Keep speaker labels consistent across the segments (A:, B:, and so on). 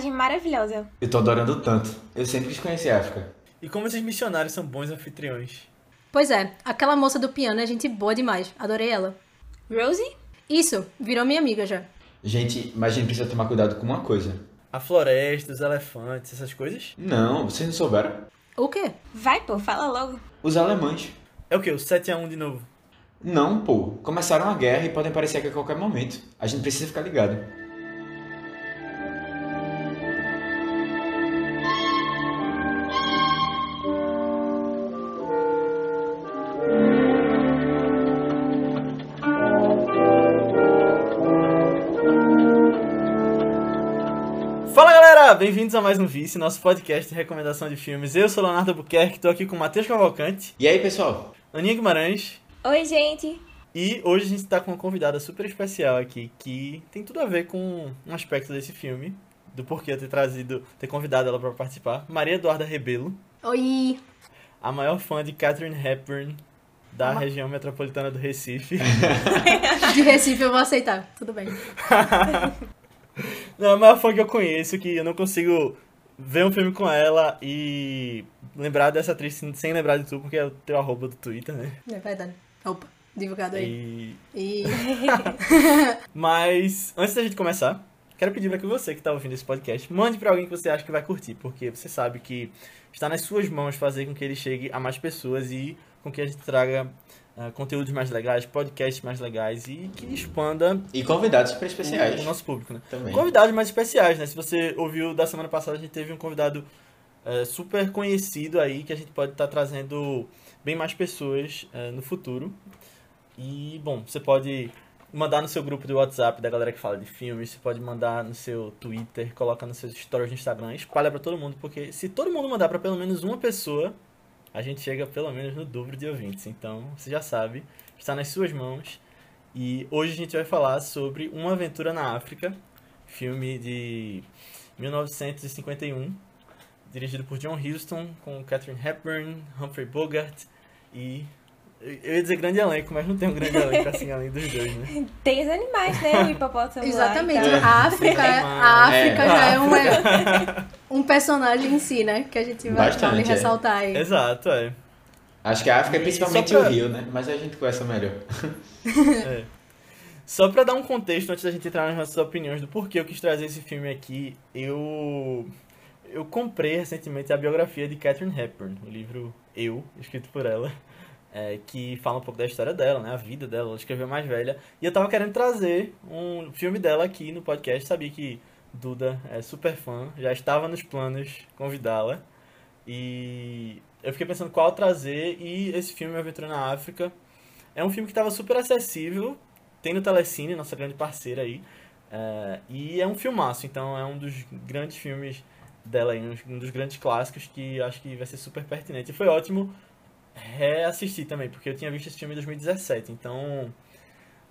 A: Viagem maravilhosa.
B: Eu tô adorando tanto. Eu sempre quis conhecer a África.
C: E como esses missionários são bons anfitriões.
D: Pois é, aquela moça do piano é gente boa demais. Adorei ela.
A: Rosie?
D: Isso, virou minha amiga já.
B: Gente, mas a gente precisa tomar cuidado com uma coisa.
C: A floresta, os elefantes, essas coisas.
B: Não, vocês não souberam?
D: O quê?
A: Vai, pô, fala logo.
B: Os alemães.
C: É o quê? O 7x1 de novo.
B: Não, pô. Começaram a guerra e podem aparecer aqui a qualquer momento. A gente precisa ficar ligado.
C: Bem-vindos a mais um Vice, nosso podcast de recomendação de filmes. Eu sou Leonardo Buquerque, tô aqui com o Matheus Cavalcante,
B: E aí, pessoal?
C: Aninha Guimarães
A: Oi, gente.
C: e hoje a gente tá com uma convidada super especial aqui que tem tudo a ver com um aspecto desse filme, do porquê eu ter trazido, ter convidado ela pra participar. Maria Eduarda Rebelo,
D: Oi!
C: a maior fã de Catherine Hepburn da região metropolitana do Recife.
D: De Recife eu vou aceitar, tudo bem.
C: Não, a maior fã que eu conheço, que eu não consigo ver um filme com ela e lembrar dessa atriz sem- sem lembrar de tu, porque é o teu arroba do Twitter, né?
D: É verdade. Opa, divulgado aí.
C: E...
D: E.
C: Mas, antes da gente começar, quero pedir para que você que está ouvindo esse podcast, mande para alguém que você acha que vai curtir, porque você sabe que está nas suas mãos fazer com que ele chegue a mais pessoas e com que a gente traga ah, conteúdos mais legais, podcasts mais legais e que expanda
B: E convidados super
C: o,
B: especiais.
C: o nosso público, né?
B: Também.
C: Convidados mais especiais, né? Se você ouviu da semana passada, a gente teve um convidado é, super conhecido aí, que a gente pode estar trazendo bem mais pessoas é, no futuro. E, bom, você pode mandar no seu grupo do WhatsApp da galera que fala de filmes, você pode mandar no seu Twitter, coloca nos seus stories no Instagram, espalha pra todo mundo, porque se todo mundo mandar pra pelo menos uma pessoa, a gente chega pelo menos no dobro de ouvintes. Então, você já sabe, está nas suas mãos. E hoje a gente vai falar sobre Uma Aventura na África, filme de 1951, dirigido por John Huston, com Catherine Hepburn, Humphrey Bogart e... Eu ia dizer grande elenco, mas não tem um grande elenco assim além dos dois, né?
A: Tem os animais, né? O hipopótamo lá
D: Exatamente.
A: tal.
D: A África, a África
B: É.
D: já é um, um personagem em si, né? Que a gente vai
B: Bastante,
D: vale
B: é.
D: ressaltar aí.
C: Exato, é.
B: Acho que a África é principalmente
C: pra-
B: o Rio, né? Mas a gente conhece melhor.
C: É. Só pra dar um contexto antes da gente entrar nas nossas opiniões do porquê eu quis trazer esse filme aqui, eu eu comprei recentemente a biografia de Catherine Hepburn, o livro Eu, escrito por ela, é, que fala um pouco da história dela, né, a vida dela, ela escreveu mais velha, e eu tava querendo trazer um filme dela aqui no podcast, sabia que Duda é super fã, já estava nos planos convidá-la, e eu fiquei pensando qual trazer, e esse filme Aventura na África é um filme que estava super acessível, tem no Telecine, nossa grande parceira aí. é, e é um filmaço, então é um dos grandes filmes dela um dos grandes clássicos que acho que vai ser super pertinente. E foi ótimo reassistir também, porque eu tinha visto esse filme em 2017, então.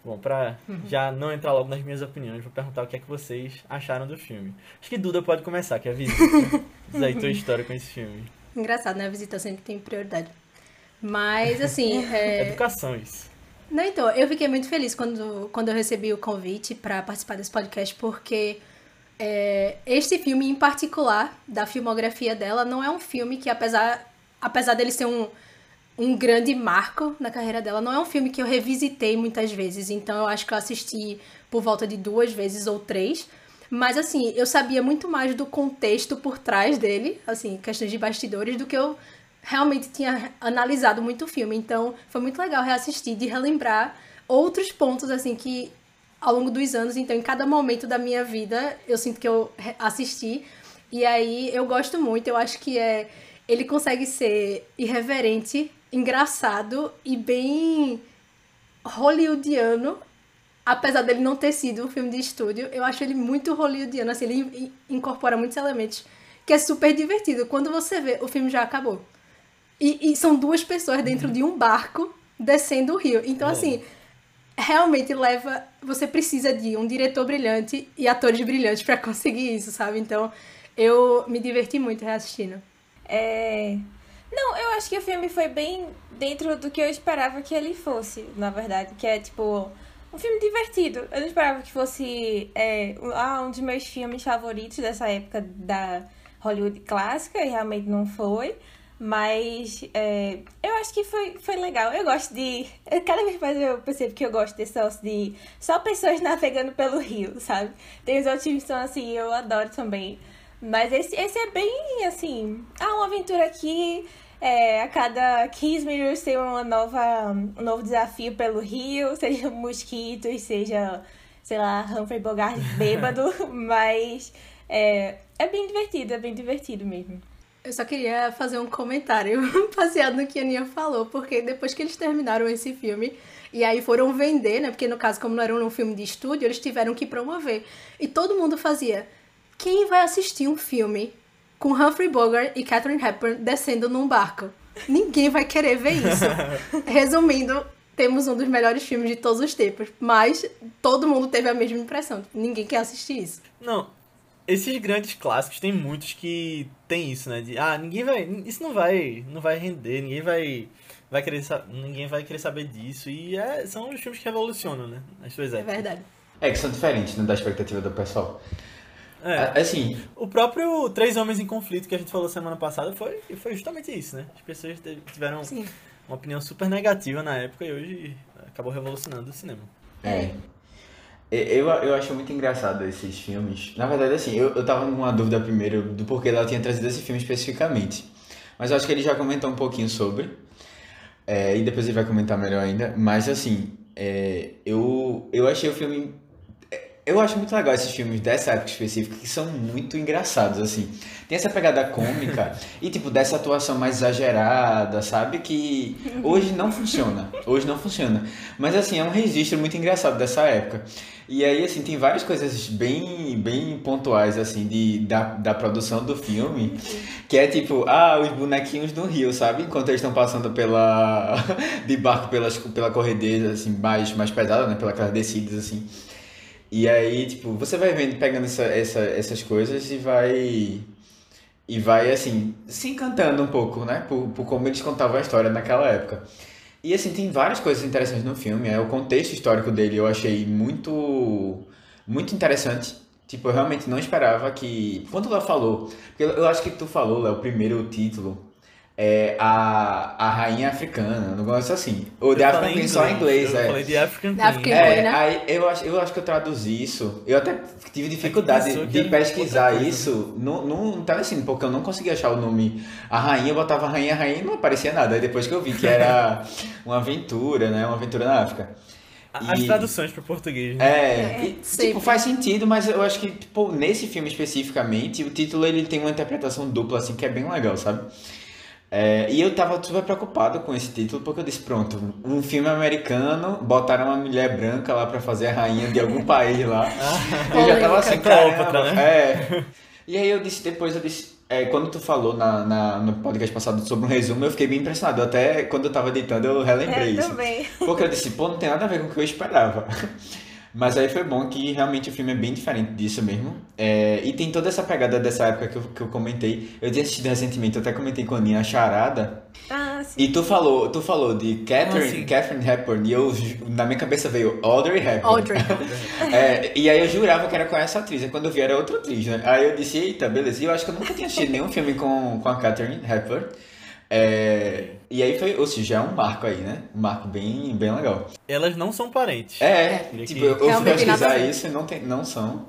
C: Bom, pra já não entrar logo nas minhas opiniões, vou perguntar o que é que vocês acharam do filme. Acho que Duda pode começar, que é a visita. Diz aí tua história com esse filme.
D: Engraçado, né? A visita sempre tem prioridade. Mas, assim. é,
C: Educação, isso.
D: Não, então, eu fiquei muito feliz quando, quando eu recebi o convite para participar desse podcast, porque é, este filme em particular, da filmografia dela, não é um filme que, apesar, apesar dele ser um, um grande marco na carreira dela, não é um filme que eu revisitei muitas vezes. Então, eu acho que eu assisti por volta de duas vezes ou três. Mas, assim, eu sabia muito mais do contexto por trás dele, assim, questões de bastidores, do que eu realmente tinha analisado muito o filme. Então, foi muito legal reassistir, de relembrar outros pontos, assim, que ao longo dos anos, então, em cada momento da minha vida, eu sinto que eu assisti. E aí, eu gosto muito, eu acho que é... Ele consegue ser irreverente, engraçado e bem hollywoodiano, apesar dele não ter sido um filme de estúdio, eu acho ele muito hollywoodiano, assim, ele in- incorpora muitos elementos que é super divertido. Quando você vê, o filme já acabou. E, e são duas pessoas dentro de um barco descendo o rio. Então,
C: É.
D: assim, realmente leva. Você precisa de um diretor brilhante e atores brilhantes pra conseguir isso, sabe? Então, eu me diverti muito reassistindo.
A: É... Não, eu acho que o filme foi bem dentro do que eu esperava que ele fosse, na verdade. Que é, tipo, um filme divertido. Eu não esperava que fosse é, ah, um dos meus filmes favoritos dessa época da Hollywood clássica, e realmente não foi. Mas é, eu acho que foi, foi legal. Eu gosto de. Cada vez mais eu percebo que eu gosto desse negócio de só pessoas navegando pelo rio, sabe? Tem os outros filmes que são assim, eu adoro também. Mas esse, esse é bem assim. Ah, uma aventura aqui. É, a cada 15 minutos tem uma nova, um novo desafio pelo rio, seja mosquitos, seja, sei lá, Humphrey Bogart bêbado, mas é, é bem divertido, é bem divertido mesmo.
D: Eu só queria fazer um comentário baseado no que a Nia falou, porque depois que eles terminaram esse filme, e aí foram vender, né? Porque no caso, como não era um filme de estúdio, eles tiveram que promover. E todo mundo fazia. Quem vai assistir um filme com Humphrey Bogart e Catherine Hepburn descendo num barco? Ninguém vai querer ver isso. Resumindo, temos um dos melhores filmes de todos os tempos, mas todo mundo teve a mesma impressão. Ninguém quer assistir isso.
C: Não, esses grandes clássicos tem muitos que tem isso, né? De, ah, ninguém vai, isso não vai, não vai render, ninguém vai, vai querer, ninguém vai querer saber disso e é, são os filmes que revolucionam, né? As suas
D: épocas. É verdade.
B: É que são diferentes né, da expectativa do pessoal. É. Assim.
C: O próprio Três Homens em Conflito que a gente falou semana passada foi, foi justamente isso, né? As pessoas tiveram Sim. uma opinião super negativa na época e hoje acabou revolucionando o cinema.
B: É. Eu, eu acho muito engraçado esses filmes. Na verdade, assim, eu, eu tava numa dúvida primeiro do porquê ela tinha trazido esse filme especificamente. Mas eu acho que ele já comentou um pouquinho sobre. É, e depois ele vai comentar melhor ainda. Mas, assim, é, eu, eu achei o filme eu acho muito legal esses filmes dessa época específica que são muito engraçados, assim. Tem essa pegada cômica e, tipo, dessa atuação mais exagerada, sabe? Que hoje não funciona. Hoje não funciona. Mas, assim, é um registro muito engraçado dessa época. E aí, assim, tem várias coisas bem, bem pontuais, assim, de, da, da produção do filme. Que é tipo, ah, os bonequinhos no rio, sabe? Enquanto eles estão passando pela... de barco pelas, pela corredeza, assim, mais, mais pesada, né? Pelas descidas, assim. E aí, tipo, você vai vendo, pegando essa, essa, essas coisas e vai. E vai, assim, se encantando um pouco, né? Por, por como eles contavam a história naquela época. E, assim, tem várias coisas interessantes no filme. É, o contexto histórico dele eu achei muito. Muito interessante. Tipo, eu realmente não esperava que. Quando ela falou. Porque eu acho que tu falou, Léo, o primeiro título é, a, a rainha africana, um negócio assim. Ou The African Queen só em inglês,
C: eu
B: é.
C: falei de African
D: Queen. African
B: é,
D: né?
B: aí eu acho, eu acho que eu traduzi isso. Eu até tive dificuldade de, de pesquisar isso no, no telecine, porque eu não conseguia achar o nome. A rainha, eu botava a rainha, rainha e não aparecia nada. Aí depois que eu vi que era uma aventura, né? Uma aventura na África.
C: As e, traduções para português,
B: né? É, e, tipo, faz sentido, mas eu acho que, tipo, nesse filme especificamente, o título ele tem uma interpretação dupla, assim, que é bem legal, sabe? É, e eu tava super preocupado com esse título, porque eu disse, pronto, um filme americano, botaram uma mulher branca lá pra fazer a rainha de algum país lá. eu já tava assim, caramba, né? É. E aí eu disse, depois eu disse, é, quando tu falou na, na, no podcast passado sobre um resumo, eu fiquei bem impressionado. Até quando eu tava editando, eu relembrei
A: eu
B: isso.
A: Também.
B: Porque eu disse, pô, não tem nada a ver com o que eu esperava. Mas aí foi bom que realmente o filme é bem diferente disso mesmo. É, e tem toda essa pegada dessa época que eu, que eu comentei. Eu tinha assistido recentemente, eu até comentei com a Aninha, a Charada.
A: Ah, sim.
B: E tu falou, tu falou de Catherine, ah, Catherine Hepburn e eu, na minha cabeça veio Audrey Hepburn.
D: Audrey.
B: é, e aí eu jurava que era com essa atriz, e quando eu vi era outra atriz, né? Aí eu disse, eita, beleza. E eu acho que eu nunca tinha assistido nenhum filme com, com a Catherine Hepburn. É, e aí foi, ou seja, é um marco aí, né? Um marco bem, bem legal.
C: Elas não são parentes.
B: É, é tipo, eu, eu fui pesquisar isso e não, tem, não são.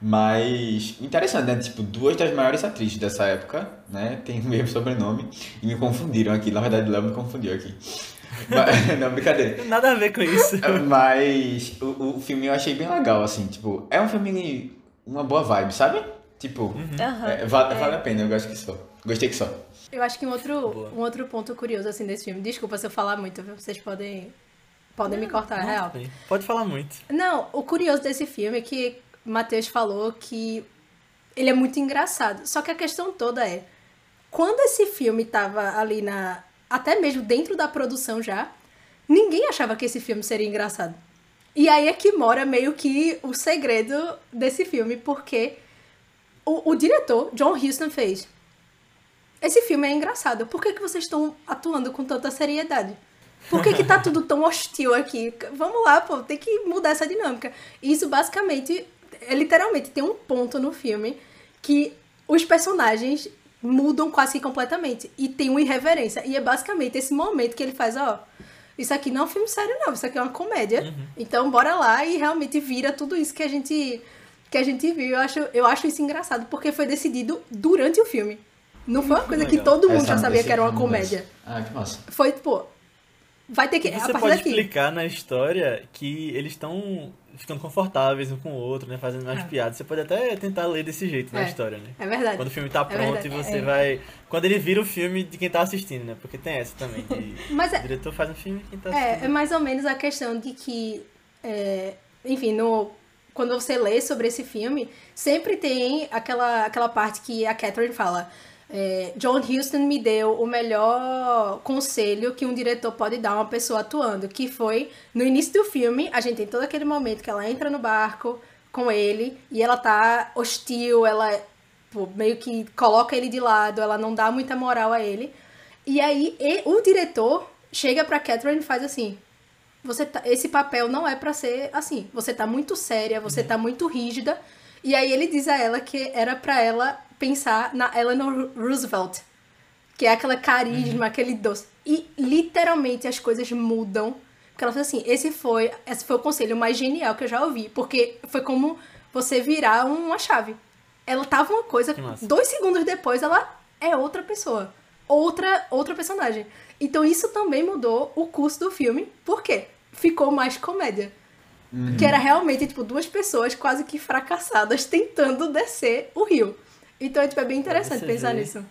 B: Mas interessante, né? Tipo, duas das maiores atrizes dessa época, né? Tem o mesmo sobrenome. E me confundiram aqui. Na verdade, o Léo me confundiu aqui. Mas, não, brincadeira.
C: Nada a ver com isso.
B: Mas o, o filme eu achei bem legal, assim. Tipo, é um filme, uma boa vibe, sabe? Tipo, uhum. é, vale, é. vale a pena, eu gosto que só. Gostei que só.
D: Eu acho que um outro, um outro ponto curioso assim desse filme, desculpa se eu falar muito, viu? Vocês podem podem não, me cortar, é real.
C: Pode falar muito.
D: Não, o curioso desse filme é que Matheus falou que ele é muito engraçado. Só que a questão toda é quando esse filme tava ali na até mesmo dentro da produção já, ninguém achava que esse filme seria engraçado. E aí é que mora meio que o segredo desse filme, porque o, o diretor, John Huston, fez esse filme é engraçado. Por que, que vocês estão atuando com tanta seriedade? Por que, que tá tudo tão hostil aqui? Vamos lá, pô, tem que mudar essa dinâmica. Isso basicamente, é literalmente, tem um ponto no filme que os personagens mudam quase que completamente. E tem uma irreverência. E é basicamente esse momento que ele faz, ó. Isso aqui não é um filme sério, não. Isso aqui é uma comédia.
C: Uhum.
D: Então, bora lá e realmente vira tudo isso que a gente que a gente viu. Eu acho, eu acho isso engraçado, porque foi decidido durante o filme. Não foi uma coisa que todo mundo
B: Essa-
D: já sabia que era uma
B: mudança.
D: comédia.
B: Ah, que massa.
D: Foi, tipo, vai ter que. A
C: você pode
D: daqui.
C: explicar na história que eles estão ficando confortáveis um com o outro, né? Fazendo mais
D: É.
C: piadas. Você pode até tentar ler desse jeito na
D: É.
C: história, né?
D: É verdade.
C: Quando o filme tá pronto
D: verdade,
C: e você
A: é.
C: vai. Quando ele vira o filme de quem tá assistindo, né? Porque tem essa também. De...
D: Mas
C: O
D: é,
C: diretor faz um filme de quem tá
D: é, é
C: assistindo.
D: mais ou menos a questão de que, é, enfim, no, quando você lê sobre esse filme, sempre tem aquela, aquela parte que a Catherine fala. É, John Huston me deu o melhor conselho que um diretor pode dar a uma pessoa atuando, que foi no início do filme, a gente tem todo aquele momento que ela entra no barco com ele e ela tá hostil, ela pô, meio que coloca ele de lado, ela não dá muita moral a ele. E aí e- o diretor chega pra Catherine e faz assim: você tá- esse papel não é pra ser assim. Você tá muito séria, você tá muito rígida. E aí ele diz a ela que era pra ela pensar na Eleanor Roosevelt, que é aquela carisma, aquele doce. E literalmente as coisas mudam. Porque ela fala assim: esse foi, esse foi o conselho mais genial que eu já ouvi, porque foi como você virar uma chave. Ela tava uma coisa, dois segundos depois ela é outra pessoa. Outra, outra personagem. Então isso também mudou o curso do filme. Por quê? Ficou mais comédia. Que era realmente, tipo, duas pessoas quase que fracassadas tentando descer o rio. Então, tipo, é bem interessante
C: você
D: pensar nisso.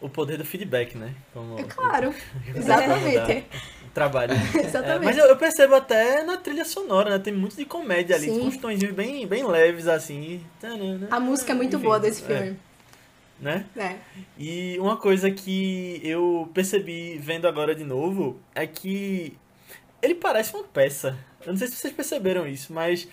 C: O poder do feedback, né? Como
D: É claro.
C: o-
D: Exatamente.
C: trabalho.
D: Exatamente.
C: É, mas eu, eu percebo até na trilha sonora, né? Tem muito de comédia ali,
D: Sim.
C: com uns bem, bem leves, assim.
D: A música é muito
C: enfim,
D: boa desse
C: é,
D: filme.
C: né?
D: É.
C: E uma coisa que eu percebi vendo agora de novo é que ele parece uma peça. Eu não sei se vocês perceberam isso, mas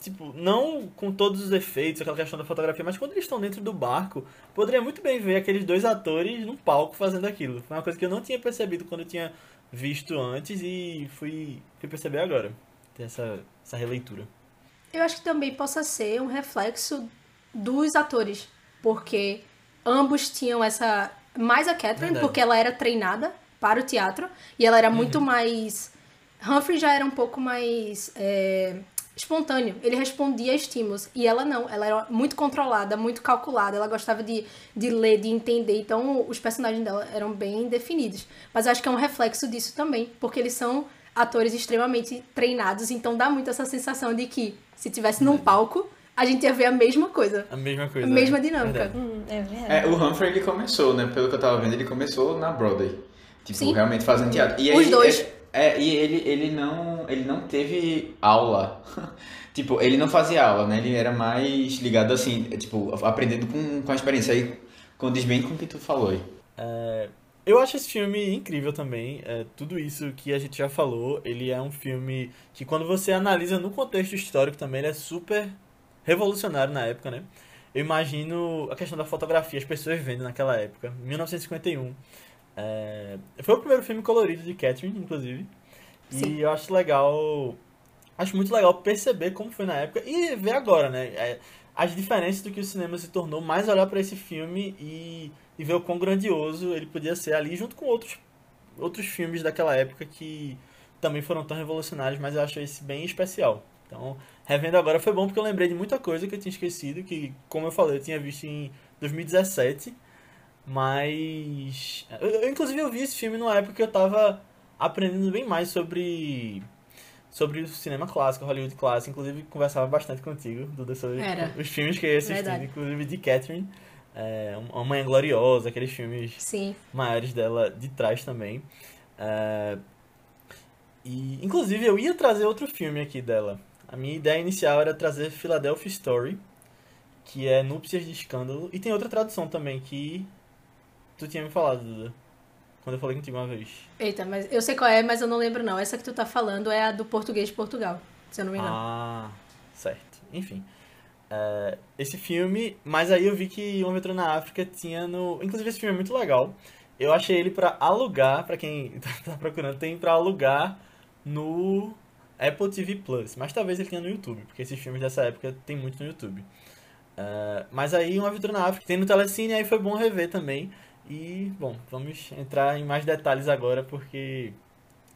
C: tipo, não com todos os efeitos, aquela questão da fotografia, mas quando eles estão dentro do barco, poderia muito bem ver aqueles dois atores num palco fazendo aquilo. Foi uma coisa que eu não tinha percebido quando eu tinha visto antes e fui, fui perceber agora. Ter essa, essa releitura.
D: Eu acho que também possa ser um reflexo dos atores, porque ambos tinham essa. Mais a Catherine,
C: Verdade.
D: porque ela era treinada para o teatro e ela era muito mais. Humphrey já era um pouco mais é, espontâneo, ele respondia a estímulos. E ela não, ela era muito controlada, muito calculada, ela gostava de, de ler, de entender. Então os personagens dela eram bem definidos. Mas eu acho que é um reflexo disso também, porque eles são atores extremamente treinados, então dá muito essa sensação de que se tivesse num palco, a gente ia ver a mesma coisa.
C: A mesma coisa.
D: A mesma
C: né?
D: dinâmica.
A: Hum, é verdade.
B: É, o Humphrey ele começou, né? Pelo que eu tava vendo, ele começou na Broadway. Tipo,
D: Sim.
B: realmente fazendo teatro. E
D: Os
B: aí,
D: dois.
B: É, é, e ele, ele, não, ele não teve aula. tipo, ele não fazia aula, né? Ele era mais ligado assim, tipo, aprendendo com, com a experiência. Aí condiz bem com o que tu falou aí.
C: Eu acho esse filme incrível também. É, tudo isso que a gente já falou, ele é um filme que quando você analisa no contexto histórico também, ele é super revolucionário na época, né? Eu imagino a questão da fotografia, as pessoas vendo naquela época, 1951. É, foi o primeiro filme colorido de Catherine, inclusive.
D: Sim.
C: E eu acho legal. Acho muito legal perceber como foi na época e ver agora, né? É, as diferenças do que o cinema se tornou, mais olhar para esse filme e, e ver o quão grandioso ele podia ser ali, junto com outros, outros filmes daquela época que também foram tão revolucionários, mas eu acho esse bem especial. Então, revendo agora foi bom porque eu lembrei de muita coisa que eu tinha esquecido, que, como eu falei, eu tinha visto em 2017, mas. Eu, eu, inclusive, eu vi esse filme numa época que eu tava aprendendo bem mais sobre sobre o cinema clássico, Hollywood clássico. Inclusive, conversava bastante contigo, Duda, sobre
D: Era.
C: os filmes que eu ia assistindo, inclusive de Catherine. É, Uma Manhã Gloriosa, aqueles filmes
D: Sim.
C: maiores dela de trás também. É, E, inclusive, eu ia trazer outro filme aqui dela. A minha ideia inicial era trazer Philadelphia Story, que é Núpcias de Escândalo. E tem outra tradução também que tu tinha me falado, Duda, quando eu falei contigo uma vez.
D: Eita, mas eu sei qual é, mas eu não lembro não. Essa que tu tá falando é a do português de Portugal, se eu não me engano.
C: Ah, certo. Enfim. É, esse filme, mas aí eu vi que Uma Aventura na África tinha no. Inclusive, esse filme é muito legal. Eu achei ele pra alugar, pra quem tá procurando, tem pra alugar no Apple TV Plus. Mas talvez ele tenha no YouTube, porque esses filmes dessa época tem muito no YouTube. Uh, mas aí, Uma Aventura na África tem no Telecine, aí foi bom rever também. E, bom, vamos entrar em mais detalhes agora, porque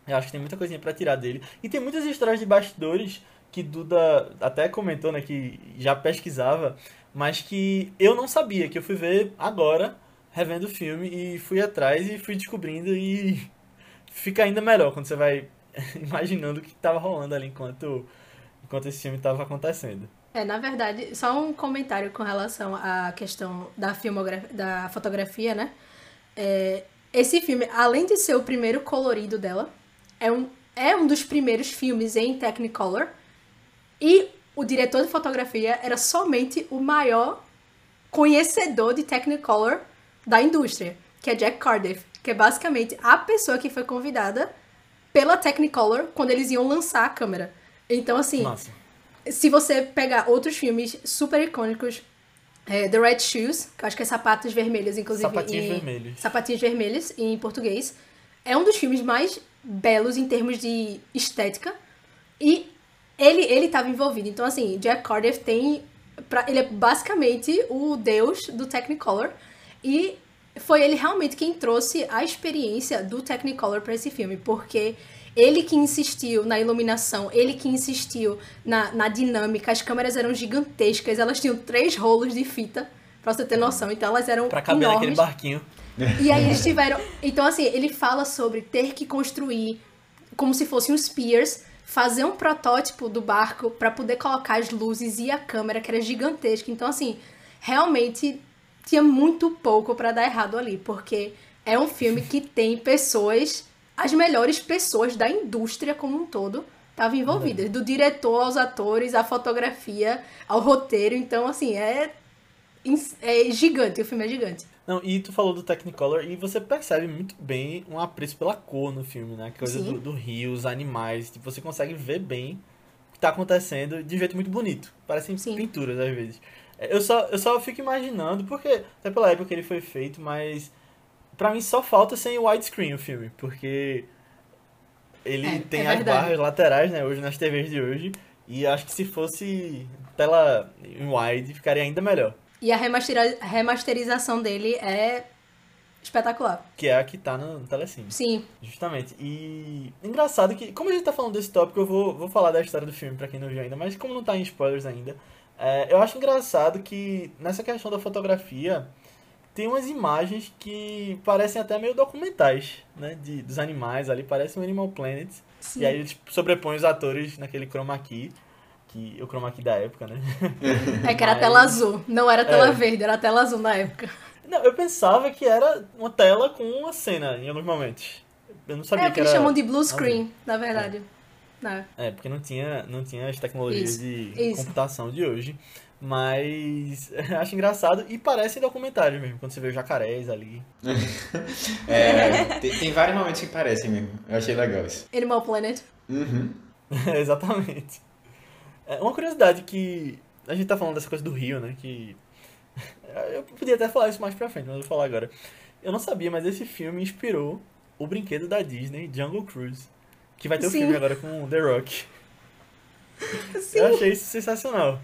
C: eu acho que tem muita coisinha para tirar dele. E tem muitas histórias de bastidores que Duda até comentou, né, que já pesquisava, mas que eu não sabia, que eu fui ver agora, revendo o filme, e fui atrás e fui descobrindo e fica ainda melhor quando você vai imaginando o que estava rolando ali enquanto, enquanto esse filme estava acontecendo.
D: É, na verdade, só um comentário com relação à questão da filmografia, da fotografia, né? É, esse filme, além de ser o primeiro colorido dela, é um, é um dos primeiros filmes em Technicolor. E o diretor de fotografia era somente o maior conhecedor de Technicolor da indústria, que é Jack Cardiff, que é basicamente a pessoa que foi convidada pela Technicolor quando eles iam lançar a câmera. Então, assim,
C: Nossa.
D: Se você pegar outros filmes super icônicos, é, The Red Shoes, que eu acho que é Sapatos Vermelhos, inclusive.
C: Sapatinhos
D: em,
C: Vermelhos.
D: Sapatinhos Vermelhos, em português. É um dos filmes mais belos em termos de estética. E ele ele estava envolvido. Então, assim, Jack Cardiff tem. Pra, ele é basicamente o deus do Technicolor. E foi ele realmente quem trouxe a experiência do Technicolor para esse filme, porque ele que insistiu na iluminação, ele que insistiu na, na dinâmica, as câmeras eram gigantescas, elas tinham três rolos de fita, pra você ter noção, então elas eram
C: Pra caber
D: enormes.
C: naquele barquinho.
D: E aí eles tiveram. Então, assim, ele fala sobre ter que construir como se fosse um Spears, fazer um protótipo do barco para poder colocar as luzes e a câmera, que era gigantesca. Então, assim, realmente tinha muito pouco para dar errado ali, porque é um filme que tem pessoas, as melhores pessoas da indústria como um todo. Estavam envolvidas, do diretor aos atores, à fotografia, ao roteiro. Então, assim, é, é gigante, o filme é gigante.
C: Não, e tu falou do Technicolor e você percebe muito bem um apreço pela cor no filme, né? A coisa
D: Sim.
C: do, do rio, os animais, tipo, você consegue ver bem o que tá acontecendo de um jeito muito bonito. Parecem
D: Sim.
C: pinturas às vezes. É, Eu só, eu só fico imaginando, porque até pela época que ele foi feito, mas pra mim só falta sem widescreen o filme, porque ele
D: É,
C: tem
D: é
C: as
D: verdade.
C: barras laterais, né, hoje nas TVs de hoje, e acho que se fosse tela em wide ficaria ainda melhor.
D: E a remasteriza- remasterização dele é espetacular.
C: Que é a que tá no Telecine.
D: Sim,
C: Justamente. E engraçado que, como a gente tá falando desse tópico, eu vou, vou falar da história do filme pra quem não viu ainda, mas como não tá em spoilers ainda, é, eu acho engraçado que nessa questão da fotografia tem umas imagens que parecem até meio documentais, né? De, dos animais ali, parece um Animal Planet.
D: sim.
C: E aí eles sobrepõem os atores naquele chroma key, que o chroma key da época, né?
D: é que era
C: mas-
D: tela azul, não era tela
C: É.
D: verde, era tela azul na época.
C: Não, eu pensava que era uma tela com uma cena em alguns momentos. Eu não sabia
D: É o
C: que
D: que eles
C: era...
D: chamam de blue screen, na verdade. Não.
C: É, porque não tinha, não tinha as tecnologias
D: Isso,
C: de
D: isso.
C: computação de hoje. Mas acho engraçado e parece documentário mesmo, quando você vê os jacarés ali.
B: É, tem, tem vários momentos que parecem mesmo. Eu achei legal isso.
D: Animal Planet.
B: Uhum.
C: Exatamente. É, uma curiosidade que a gente tá falando dessa coisa do Rio, né? Que eu podia até falar isso mais pra frente, mas eu vou falar agora. Eu não sabia, mas esse filme inspirou o brinquedo da Disney, Jungle Cruise. Que vai ter o
D: Sim.
C: filme agora com The Rock.
D: Sim.
C: Eu achei isso sensacional.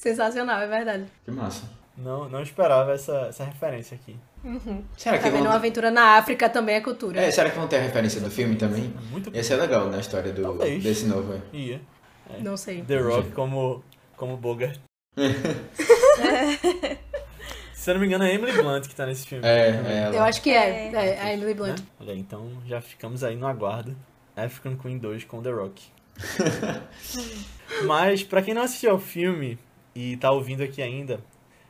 D: Sensacional, é verdade.
B: Que massa.
C: Não, não esperava essa, essa referência aqui.
B: Será que
D: Tá vendo? Uma
B: vão...
D: aventura na África também é cultura.
B: É, será que vão ter a referência do filme também?
C: Muito
B: Ia ser legal na história do,
C: Talvez.
B: desse novo. é.
C: Ia.
D: Não sei.
C: The Rock como, como Bogart. Se eu não me engano, é Emily Blunt que tá nesse filme.
B: É, é ela.
D: Eu acho que é, é, a Emily
C: Né?
D: Blunt.
C: Olha aí, então já ficamos aí no aguardo. African Queen 2 com The Rock. Mas, pra quem não assistiu ao filme e tá ouvindo aqui ainda,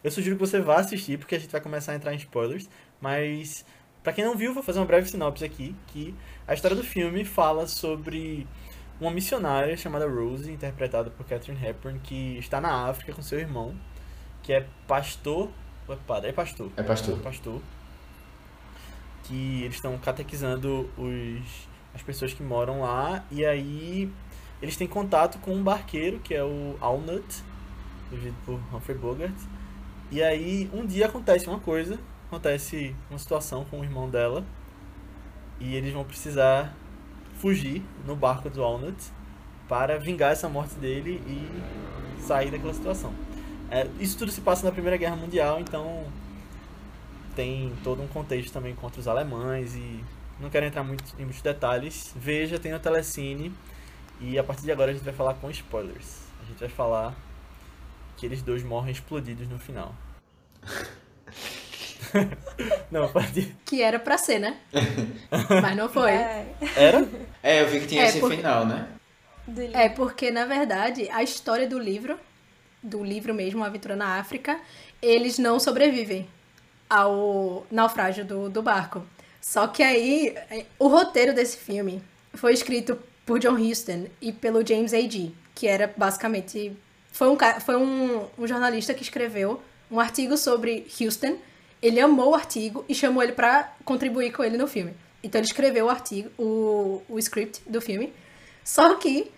C: eu sugiro que você vá assistir, porque a gente vai começar a entrar em spoilers. Mas, pra quem não viu, vou fazer uma breve sinopse aqui, que a história do filme fala sobre uma missionária chamada Rose, interpretada por Catherine Hepburn, que está na África com seu irmão, que é pastor... é padre? É pastor.
B: É pastor.
C: pastor. Que eles estão catequizando os, as pessoas que moram lá. E aí eles têm contato com um barqueiro, que é o Alnut, vivido por Humphrey Bogart. E aí um dia acontece uma coisa acontece uma situação com o irmão dela e eles vão precisar fugir no barco do Walnut para vingar essa morte dele e sair daquela situação. É, isso tudo se passa na Primeira Guerra Mundial, então tem todo um contexto também contra os alemães e não quero entrar muito em muitos detalhes. Veja, tem no Telecine e a partir de agora a gente vai falar com spoilers. A gente vai falar que eles dois morrem explodidos no final. não, pode.
D: Que era pra ser, né? Mas não foi.
A: É,
C: Era?
B: É, eu vi que tinha
D: É,
B: esse
D: porque-
B: final, né?
D: É porque, na verdade, a história do livro, do livro mesmo, Aventura na África, eles não sobrevivem ao naufrágio do, do barco. Só que aí, é, o roteiro desse filme foi escrito por John Huston e pelo James A.G., que era basicamente... Foi, um, foi um, um jornalista que escreveu um artigo sobre Houston. Ele amou o artigo e chamou ele pra contribuir com ele no filme. Então ele escreveu o artigo, o, o script do filme. Só que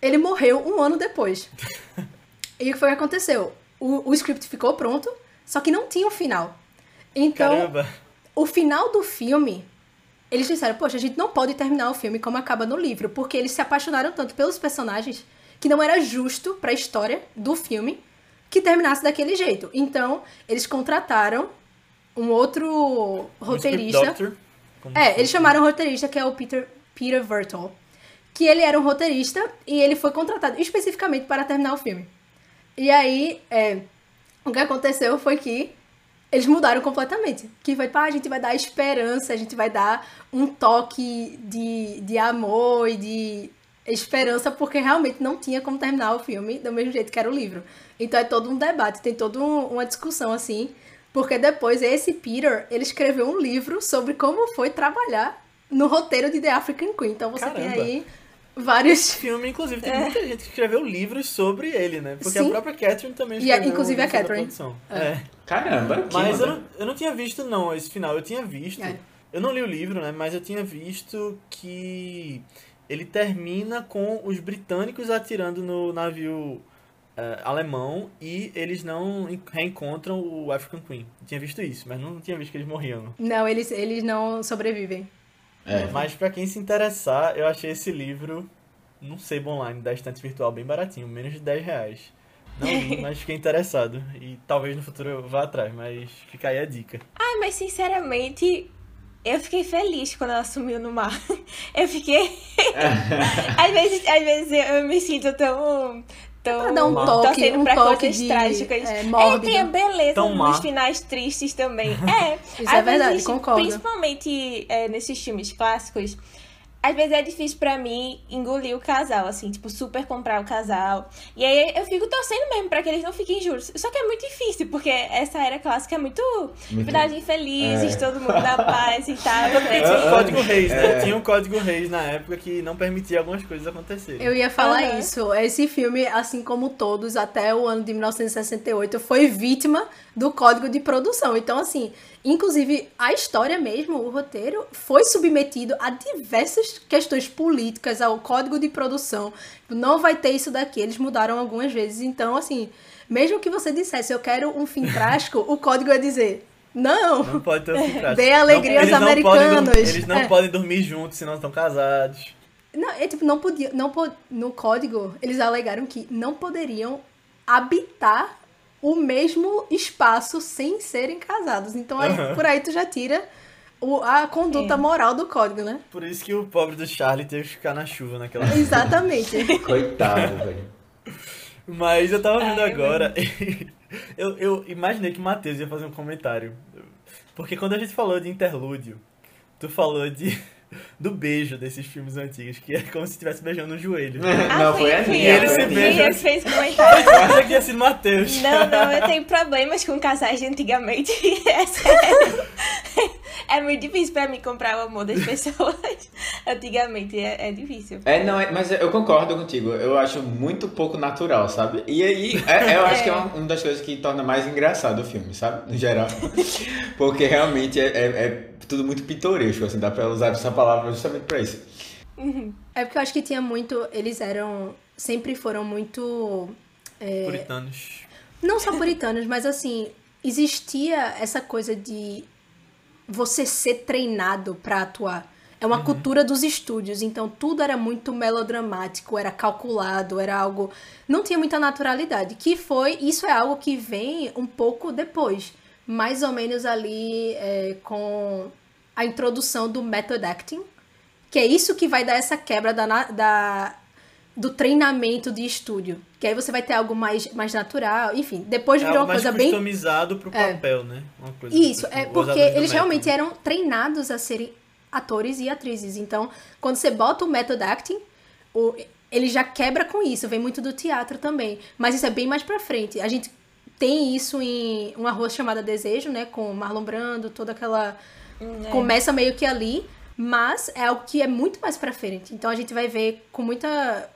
D: ele morreu um ano depois. e o que foi que aconteceu? O, o script ficou pronto, só que não tinha um final. Então,
C: Caramba.
D: o final do filme, eles disseram, poxa, a gente não pode terminar o filme como acaba no livro, porque eles se apaixonaram tanto pelos personagens que não era justo pra história do filme que terminasse daquele jeito. Então, eles contrataram um outro
C: Um
D: roteirista.
C: como
D: É, eles chamaram um roteirista que é o Peter, Peter Vertel. Que ele era um roteirista e ele foi contratado especificamente para terminar o filme. E aí, é, o que aconteceu foi que eles mudaram completamente. Que foi, pá, a gente vai dar esperança, a gente vai dar um toque de, de amor e de esperança, porque realmente não tinha como terminar o filme do mesmo jeito que era o livro. Então é todo um debate, tem toda um- uma discussão assim, porque depois esse Peter, ele escreveu um livro sobre como foi trabalhar no roteiro de The African Queen. Então você tem
C: Caramba.
D: aí vários
C: Esse filme, inclusive, tem muita gente que escreveu livros sobre ele, né? Porque
D: É. Sim.
C: a própria Catherine também
D: E a-
C: escreveu
D: inclusive a
C: um livro sobre
D: Catherine. É.
C: É.
B: Caramba, que
C: Mas eu não, eu não tinha visto, não, esse final. Eu tinha visto.
D: É.
C: Eu não li o livro, né? Mas eu tinha visto que ele termina com os britânicos atirando no navio eh, alemão e eles não en- reencontram o African Queen. Eu tinha visto isso, mas não tinha visto que eles morriam.
D: Não, eles, eles não sobrevivem.
B: É.
C: Mas pra quem se interessar, eu achei esse livro num sebo online da estante virtual bem baratinho, menos de 10 reais. Não li, mas fiquei interessado. E talvez no futuro eu vá atrás, mas fica aí a dica.
A: Ai, mas sinceramente, eu fiquei feliz quando ela sumiu no mar. Eu fiquei. às, vezes, às vezes eu, me sinto tão. tão
D: Pra dar um toque, um
A: pra
D: toque
A: coisas
D: de
A: trágicas.
D: é,
A: É, tem a beleza
C: Tão
A: nos finais tristes também. É.
D: Isso
A: às
D: é verdade,
A: vezes,
D: concordo.
A: Principalmente é, nesses filmes clássicos. Às vezes é difícil pra mim engolir o casal, assim, tipo, super comprar o casal. E aí eu fico torcendo mesmo pra que eles não fiquem juntos. Só que é muito difícil, porque essa era clássica é muito,
B: Muito-
A: finais infelizes,
B: É.
A: todo mundo na paz e tal.
C: Porque tinha um código reis, né?
B: é.
C: Tinha um código reis na época que não permitia algumas coisas acontecerem.
D: Eu ia falar
A: Aham.
D: isso. Esse filme, assim como todos, até o ano de 1968, foi vítima do código de produção. Então, assim, inclusive a história mesmo, o roteiro, foi submetido a diversas questões políticas, ao código de produção. Não vai ter isso daqui. Eles mudaram algumas vezes. Então, assim, mesmo que você dissesse, eu quero um fim trágico, o código ia dizer. Não!
C: Não pode ter um fim trágico.
D: Dê alegria
C: Não-
D: aos
C: eles não podem
D: americanos.
C: eles não
D: É.
C: podem dormir juntos se não estão casados.
D: Não, é tipo, não podia, não no código eles alegaram que não poderiam habitar o mesmo espaço sem serem casados. Então aí,
C: Aham.
D: por aí tu já tira o- a conduta
A: É.
D: moral do código, né?
C: Por isso que o pobre do Charlie teve que ficar na chuva naquela.
D: Exatamente.
B: Coitado, velho.
C: Mas eu tava vendo
A: Ai,
C: agora. eu, eu imaginei que o Matheus ia fazer um comentário. Porque quando a gente falou de interlúdio, tu falou de. Do beijo desses filmes antigos, que é como se estivesse beijando no joelho.
A: Ah,
B: não,
A: fui-
B: foi a Aninha.
A: eu,
C: Ele se beija.
A: eu que fez comentário.
C: Ia ser Matheus.
A: Não, não, eu tenho problemas com casais de antigamente. É sério. É muito difícil pra mim comprar o amor das pessoas. Antigamente é, é difícil.
B: É, não, é- mas eu concordo contigo. Eu acho muito pouco natural, sabe? E aí, é- eu acho que é uma, uma das coisas que torna mais engraçado o filme, sabe? No geral. Porque realmente é, é- é tudo muito pitoresco, assim, dá pra usar essa palavra justamente pra isso.
D: É porque eu acho que tinha muito. Eles eram. Sempre foram muito.
C: Puritanos.
D: Não só puritanos, mas assim. existia essa coisa de você ser treinado para atuar. É uma cultura dos estúdios, então tudo era muito melodramático, era calculado, era algo. Não tinha muita naturalidade. Que foi. Isso é algo que vem um pouco depois. Mais ou menos ali é, com a introdução do method acting. Que é isso que vai dar essa quebra da, da, do treinamento de estúdio. Que aí você vai ter algo mais, mais natural. Enfim, depois
C: É
D: virou uma coisa bem
C: customizado pro
D: É.
C: papel, né? Uma coisa
D: isso,
C: tipo,
D: é porque eles
C: método.
D: realmente eram treinados a serem atores e atrizes. Então, quando você bota o method acting, o, ele já quebra com isso. Vem muito do teatro também. Mas isso é bem mais pra frente. A gente tem isso em uma rua chamada Desejo, né? Com Marlon Brando, toda aquela.
A: É.
D: Começa meio que ali, mas é algo que é muito mais pra frente. Então a gente vai ver com muita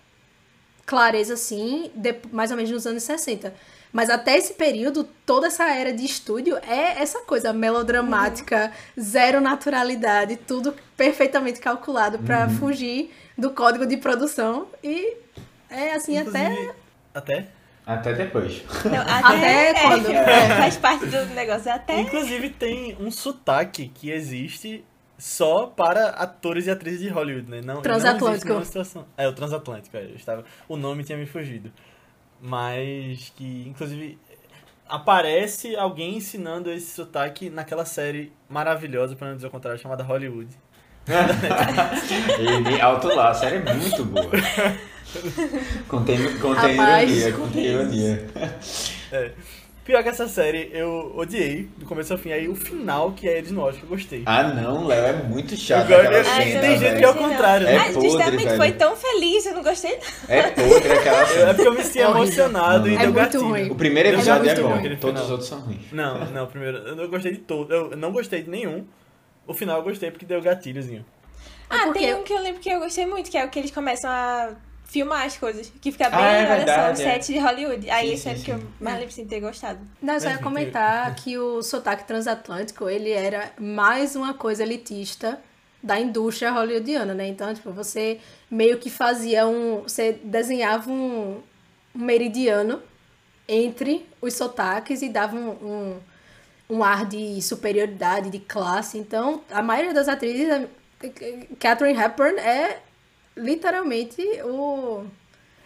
D: clareza, assim, de- mais ou menos nos anos 60. Mas até esse período, toda essa era de estúdio é essa coisa melodramática, zero naturalidade, tudo perfeitamente calculado pra fugir do código de produção. E é assim até.
C: Inclusive, Até?
B: Até depois.
A: Não,
D: Até
A: é,
D: quando?
A: é, faz parte do negócio. Até.
C: Inclusive tem um sotaque que existe só para atores e atrizes de Hollywood, né? Não, não
D: Transatlântico.
C: nenhuma situação. É, o Transatlântico, é, eu estava, o nome tinha me fugido. Mas que, inclusive, aparece alguém ensinando esse sotaque naquela série maravilhosa, para não dizer o contrário, chamada Hollywood.
B: Ele alto lá, a série é muito boa. Contém, contém ironia, contém ironia.
C: Pior que essa série eu odiei, do começo ao fim. Aí o final, que é Eles no Oscar, eu gostei.
B: Ah não, Léo é muito chato
C: Eu
B: aquela
C: eu-
A: Ai,
B: cena,
C: tem gente que é o contrário, né?
B: É
A: ah,
B: podre,
A: foi tão feliz, eu não gostei.
B: É podre aquela
C: É
B: cena.
C: porque eu me senti
D: É
C: emocionado e
B: É
C: deu
D: muito
C: gatilho.
D: ruim.
B: O primeiro episódio é bom, todos os outros são ruins.
C: Não, não, primeiro, eu gostei de todo. Eu não gostei de nenhum. O final eu gostei porque deu gatilhozinho.
A: Ah,
D: porque-
A: tem um que eu lembro que eu gostei muito, que é o que eles começam a filmar as coisas. Que fica bem,
B: Ah, é
A: olha só, o
B: é.
A: set de Hollywood. Aí
B: Sim,
A: esse
B: sim,
A: é o que eu mais lembro de ter gostado.
D: Não, eu só ia comentar que o sotaque transatlântico, ele era mais uma coisa elitista da indústria hollywoodiana, né? Então, tipo, você meio que fazia um... Você desenhava um, um meridiano entre os sotaques e dava um, um, um ar de superioridade, de classe. Então, a maioria das atrizes... Catherine Hepburn é literalmente o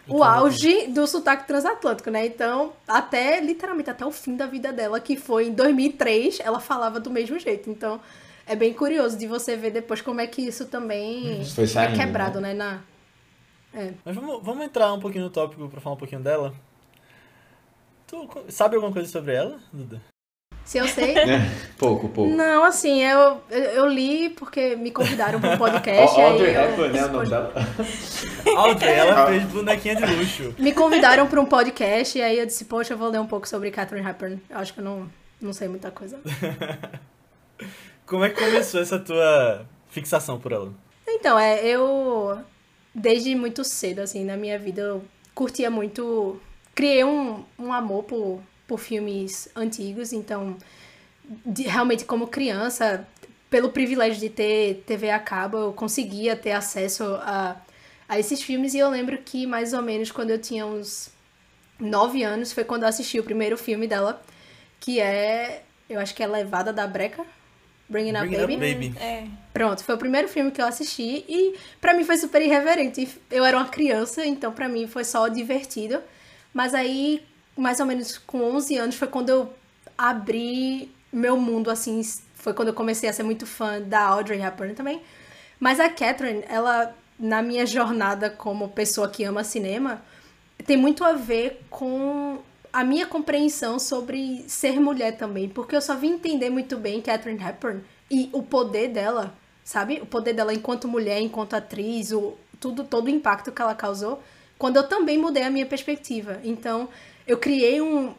D: o auge do sotaque transatlântico, né? Então, até, literalmente, até o fim da vida dela, que foi em 2003, ela falava do mesmo jeito. Então, é bem curioso de você ver depois como é que isso também
B: Isso foi
D: é
B: saindo,
D: quebrado, né? Na...
C: Mas vamos, vamos entrar um pouquinho no tópico pra falar um pouquinho dela. Tu sabe alguma coisa sobre ela, Duda?
D: Se eu sei...
B: pouco, pouco.
D: Não, assim, eu, eu, li porque me convidaram para um podcast.
B: Audrey Hepburn, né, o nome dela?
C: Audrey, ela fez bonequinha de luxo.
D: Me convidaram para um podcast e aí eu disse, poxa, eu vou ler um pouco sobre Catherine Hepburn. Eu acho que eu não, não sei muita coisa.
C: Como é que começou essa tua fixação por ela?
D: Então, é, eu desde muito cedo, assim, na minha vida, eu curtia muito. Criei um, um amor por, por filmes antigos, então, de- realmente como criança, pelo privilégio de ter TV a cabo, eu conseguia ter acesso a, a esses filmes, e eu lembro que mais ou menos quando eu tinha uns nove anos foi quando eu assisti o primeiro filme dela, que é. Eu acho que é Levada da Breca. Bringing Up
C: Bringing Up
D: Baby.
C: Baby.
A: É.
D: Pronto, foi o primeiro filme que eu assisti e pra mim foi super irreverente. Eu era uma criança, então pra mim foi só divertido. Mas aí, mais ou menos com 11 anos, foi quando eu abri meu mundo, assim. Foi quando eu comecei a ser muito fã da Audrey Hepburn também. Mas a Catherine, ela, na minha jornada como pessoa que ama cinema, tem muito a ver com a minha compreensão sobre ser mulher também, porque eu só vim entender muito bem Catherine Hepburn e o poder dela, sabe? O poder dela enquanto mulher, enquanto atriz, o tudo todo o impacto que ela causou, quando eu também mudei a minha perspectiva. Então, eu criei um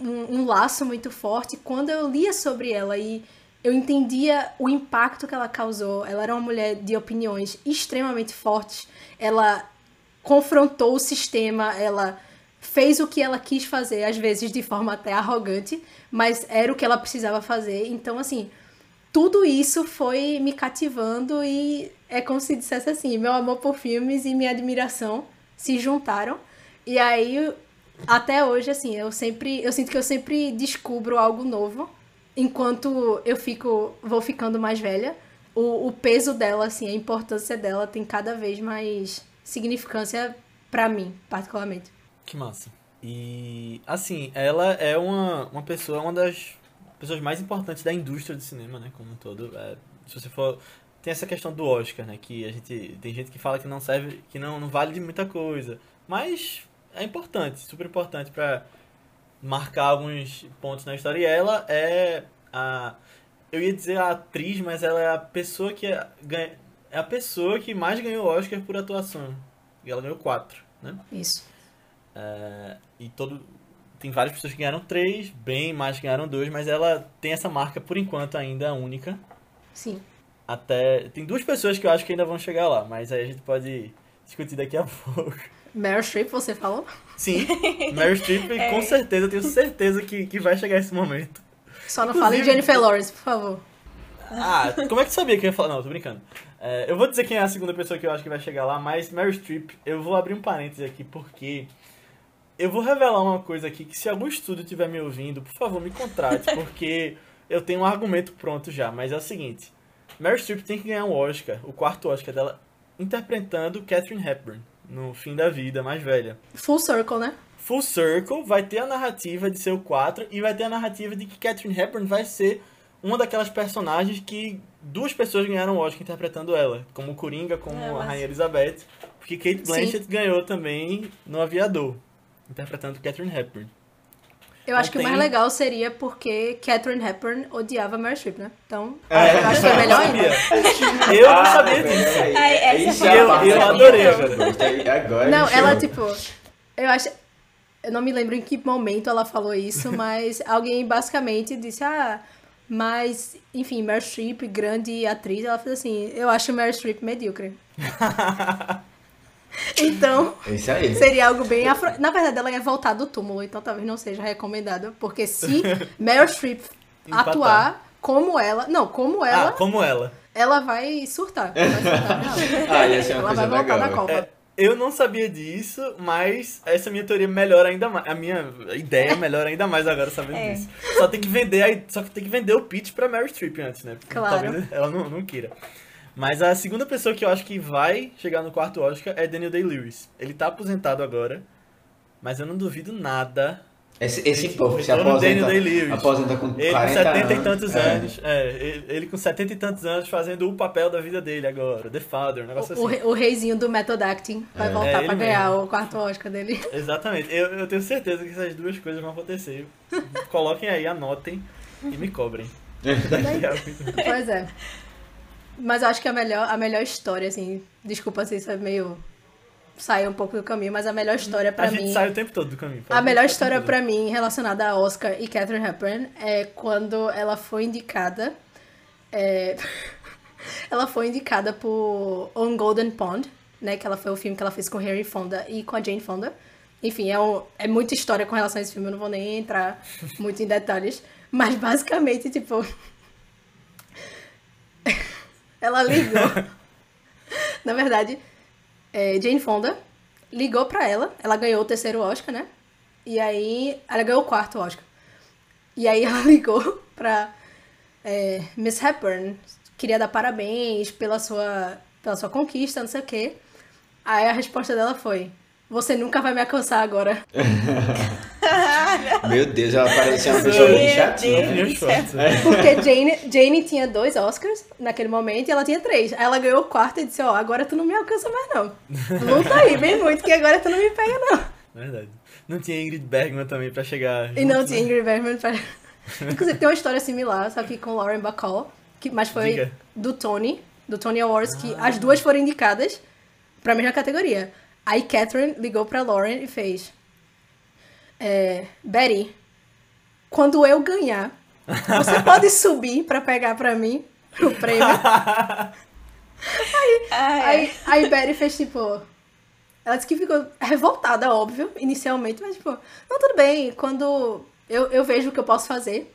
D: um, um laço muito forte quando eu lia sobre ela e eu entendia o impacto que ela causou. Ela era uma mulher de opiniões extremamente fortes. Ela confrontou o sistema, ela fez o que ela quis fazer, às vezes de forma até arrogante, mas era o que ela precisava fazer. Então, assim, tudo isso foi me cativando e é como se dissesse assim, meu amor por filmes e minha admiração se juntaram. E aí até hoje, assim, eu sempre. Eu sinto que eu sempre descubro algo novo. Enquanto eu fico. vou ficando mais velha. O, o peso dela, assim, a importância dela tem cada vez mais significância para mim, particularmente.
C: Que massa. E, assim, ela é uma, uma pessoa, uma das pessoas mais importantes da indústria do cinema, né, como um todo. É, se você for... Tem essa questão do Oscar, né, que a gente... Tem gente que fala que não serve, que não, não vale de muita coisa. Mas é importante, super importante para marcar alguns pontos na história. E ela é a... Eu ia dizer a atriz, mas ela é a pessoa que é, ganha, é a pessoa que mais ganhou Oscar por atuação. E ela ganhou quatro, né?
D: Isso.
C: É, e todo. Tem várias pessoas que ganharam três, bem mais que ganharam dois, mas ela tem essa marca por enquanto ainda única.
D: Sim.
C: Até. Tem duas pessoas que eu acho que ainda vão chegar lá, mas aí a gente pode discutir daqui a pouco.
D: Meryl Streep, você falou?
C: Sim, Meryl Streep, é. com certeza, tenho certeza que, que vai chegar esse momento.
D: Só não Inclusive... fale Jennifer Lawrence, por favor.
C: Ah, como é que tu sabia que eu ia falar? Não, tô brincando. É, eu vou dizer quem é a segunda pessoa que eu acho que vai chegar lá, mas Meryl Streep, eu vou abrir um parêntese aqui porque eu vou revelar uma coisa aqui que se algum estúdio estiver me ouvindo, por favor, me contrate, porque eu tenho um argumento pronto já, mas é o seguinte. Meryl Streep tem que ganhar um Oscar, o quarto Oscar dela, interpretando Catherine Hepburn no fim da vida, mais velha.
D: Full Circle, né?
C: Full Circle vai ter a narrativa de ser o 4 e vai ter a narrativa de que Catherine Hepburn vai ser uma daquelas personagens que duas pessoas ganharam o Oscar interpretando ela, como Coringa, como é, mas... a Rainha Elizabeth, porque Kate Blanchett Sim. ganhou também no Aviador, interpretando Catherine Hepburn.
D: Eu acho que tem... o mais legal seria porque Catherine Hepburn odiava Meryl Streep, né? Então, é, eu acho que é melhor ainda.
C: Eu não sabia disso.
A: Ai, essa
C: eu, eu adorei.
B: Agora
D: não, ela, tipo... Eu acho... Eu não me lembro em que momento ela falou isso, mas alguém basicamente disse, ah... Mas, enfim, Meryl Streep, grande atriz, ela fez assim, eu acho Meryl Streep medíocre. então, seria algo bem... Afro... Na verdade, ela ia voltar do túmulo, então talvez não seja recomendado, porque se Meryl Streep atuar como ela... Não, como ela...
C: Ah, como ela.
D: Ela vai surtar. Vai surtar
B: ah,
D: ela vai voltar
B: legal.
D: da Copa.
C: É, eu não sabia disso, mas essa minha teoria melhora ainda mais. A minha ideia melhora ainda mais agora sabendo
A: É.
C: disso. Só tem que vender só que tem que vender o pitch pra Meryl Streep antes, né? Porque
D: Claro.
C: Talvez ela não, não queira. Mas a segunda pessoa que eu acho que vai chegar no quarto Oscar é Daniel Day-Lewis. Ele tá aposentado agora, mas eu não duvido nada.
B: Esse, esse povo se aposenta,
C: Daniel Day-Lewis.
B: aposenta com
C: Ele
B: 40
C: com 70 e
B: anos.
C: tantos
B: É.
C: anos. É, ele, ele com 70 e tantos anos fazendo o papel da vida dele agora. The Father, um negócio
D: O,
C: assim.
D: re- o reizinho do Method Acting vai
B: É.
D: voltar
C: É,
D: pra ganhar
C: mesmo.
D: o quarto Oscar dele.
C: Exatamente. Eu, eu tenho certeza que essas duas coisas vão acontecer. Coloquem aí, anotem e me cobrem.
D: Pois é. Mas eu acho que a melhor, a melhor história, assim, desculpa se isso é meio. saiu um pouco do caminho, mas a melhor história pra
C: a gente
D: mim.
C: sai o tempo todo do caminho.
D: A melhor história pra mim relacionada a Oscar e Catherine Hepburn é quando ela foi indicada. é, ela foi indicada por On Golden Pond, né? Que ela foi o filme que ela fez com Harry Fonda e com a Jane Fonda. Enfim, é, um- é muita história com relação a esse filme, eu não vou nem entrar muito em detalhes. Mas basicamente, tipo. ela ligou. Na verdade, é, Jane Fonda ligou pra ela. Ela ganhou o terceiro Oscar, né? E aí. Ela ganhou o quarto Oscar. E aí ela ligou pra é, Miss Hepburn. Queria dar parabéns pela sua, pela sua conquista, não sei o quê. Aí a resposta dela foi: Você nunca vai me alcançar agora.
B: Meu Deus, ela parecia uma pessoa bem
A: Meu
B: chatinha.
A: Deus.
C: Opiniões fortes. né?
D: Porque Jane, Jane tinha dois Oscars naquele momento e ela tinha três. Aí ela ganhou o quarto e disse: Ó, agora tu não me alcança mais, não. Luta aí, bem muito, que agora tu não me pega, não.
C: Verdade. Não tinha Ingrid Bergman também pra chegar.
D: E não
C: junto,
D: tinha
C: né?
D: Ingrid Bergman pra... Inclusive, tem uma história similar, só que com Lauren Bacall, que, mas foi
C: Diga.
D: do Tony, do Tony Awards, que as duas foram indicadas pra mesma categoria. Aí Catherine ligou pra Lauren e fez... É, Betty, quando eu ganhar, você pode subir pra pegar pra mim o prêmio?
A: Ai,
D: Aí, aí Betty fez tipo. Ela disse que ficou revoltada, óbvio, inicialmente, mas tipo, não, tudo bem, quando eu, eu vejo o que eu posso fazer.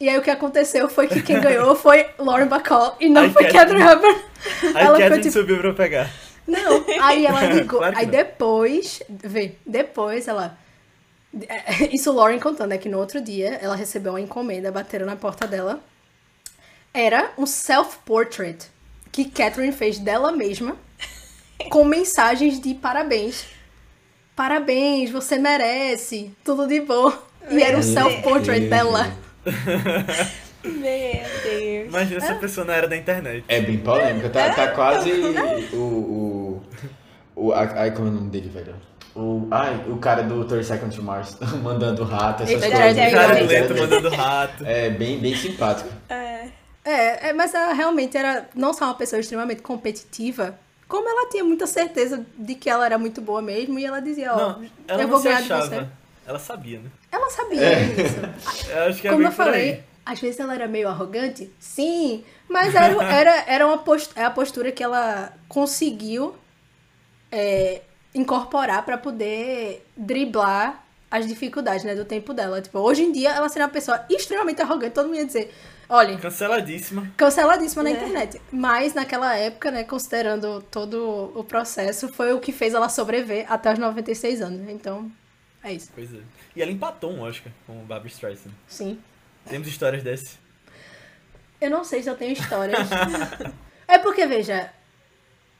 D: E aí o que aconteceu foi que quem ganhou foi Lauren Bacall e não
C: Aí
D: foi
C: Catherine-
D: Hepburn.
C: Aí Catherine
D: foi tipo,
C: subiu pra pegar.
D: não. Aí ela ligou.
C: Claro
D: aí
C: não.
D: depois, vê, depois ela. É, Isso Lauren contando, é que no outro dia ela recebeu uma encomenda, bateram na porta dela. Era um self-portrait que Catherine fez dela mesma, com mensagens de parabéns. Parabéns, você merece, tudo de bom. E era um self-portrait dela.
A: Meu Deus.
C: Imagina se a pessoa não era da internet.
B: É bem polêmica, tá, tá quase o. o, o a- ai, como é o nome dele, velho? O, ai, o cara do 30 Seconds to Mars mandando rato, essas
D: Eita,
B: coisas.
D: Jared
C: Cara
D: Leto.
C: Leto mandando rato.
B: É bem, bem simpático.
A: É.
D: É, é, mas ela realmente era não só uma pessoa extremamente competitiva, como ela tinha muita certeza de que ela era muito boa mesmo, e ela dizia, ó,
C: ela
D: eu
C: não
D: vou ganhar de
C: achava.
D: você.
C: Ela sabia, né?
D: Ela sabia disso.
C: Eu acho que é
D: Como eu falei, às vezes ela era meio arrogante, sim, mas era, era, era uma post, é a postura que ela conseguiu é, incorporar pra poder driblar as dificuldades né, do tempo dela. Tipo, hoje em dia ela seria uma pessoa extremamente arrogante, todo mundo ia dizer, olha,
C: Canceladíssima.
D: canceladíssima na
A: É.
D: internet. Mas naquela época, né, considerando todo o processo, foi o que fez ela sobreviver até os 96 anos. né? Então, é isso.
C: Pois é. E ela empatou um Oscar com o Barbra Streisand.
D: Sim.
C: Temos histórias desse.
D: Eu não sei se eu tenho histórias. é porque, veja,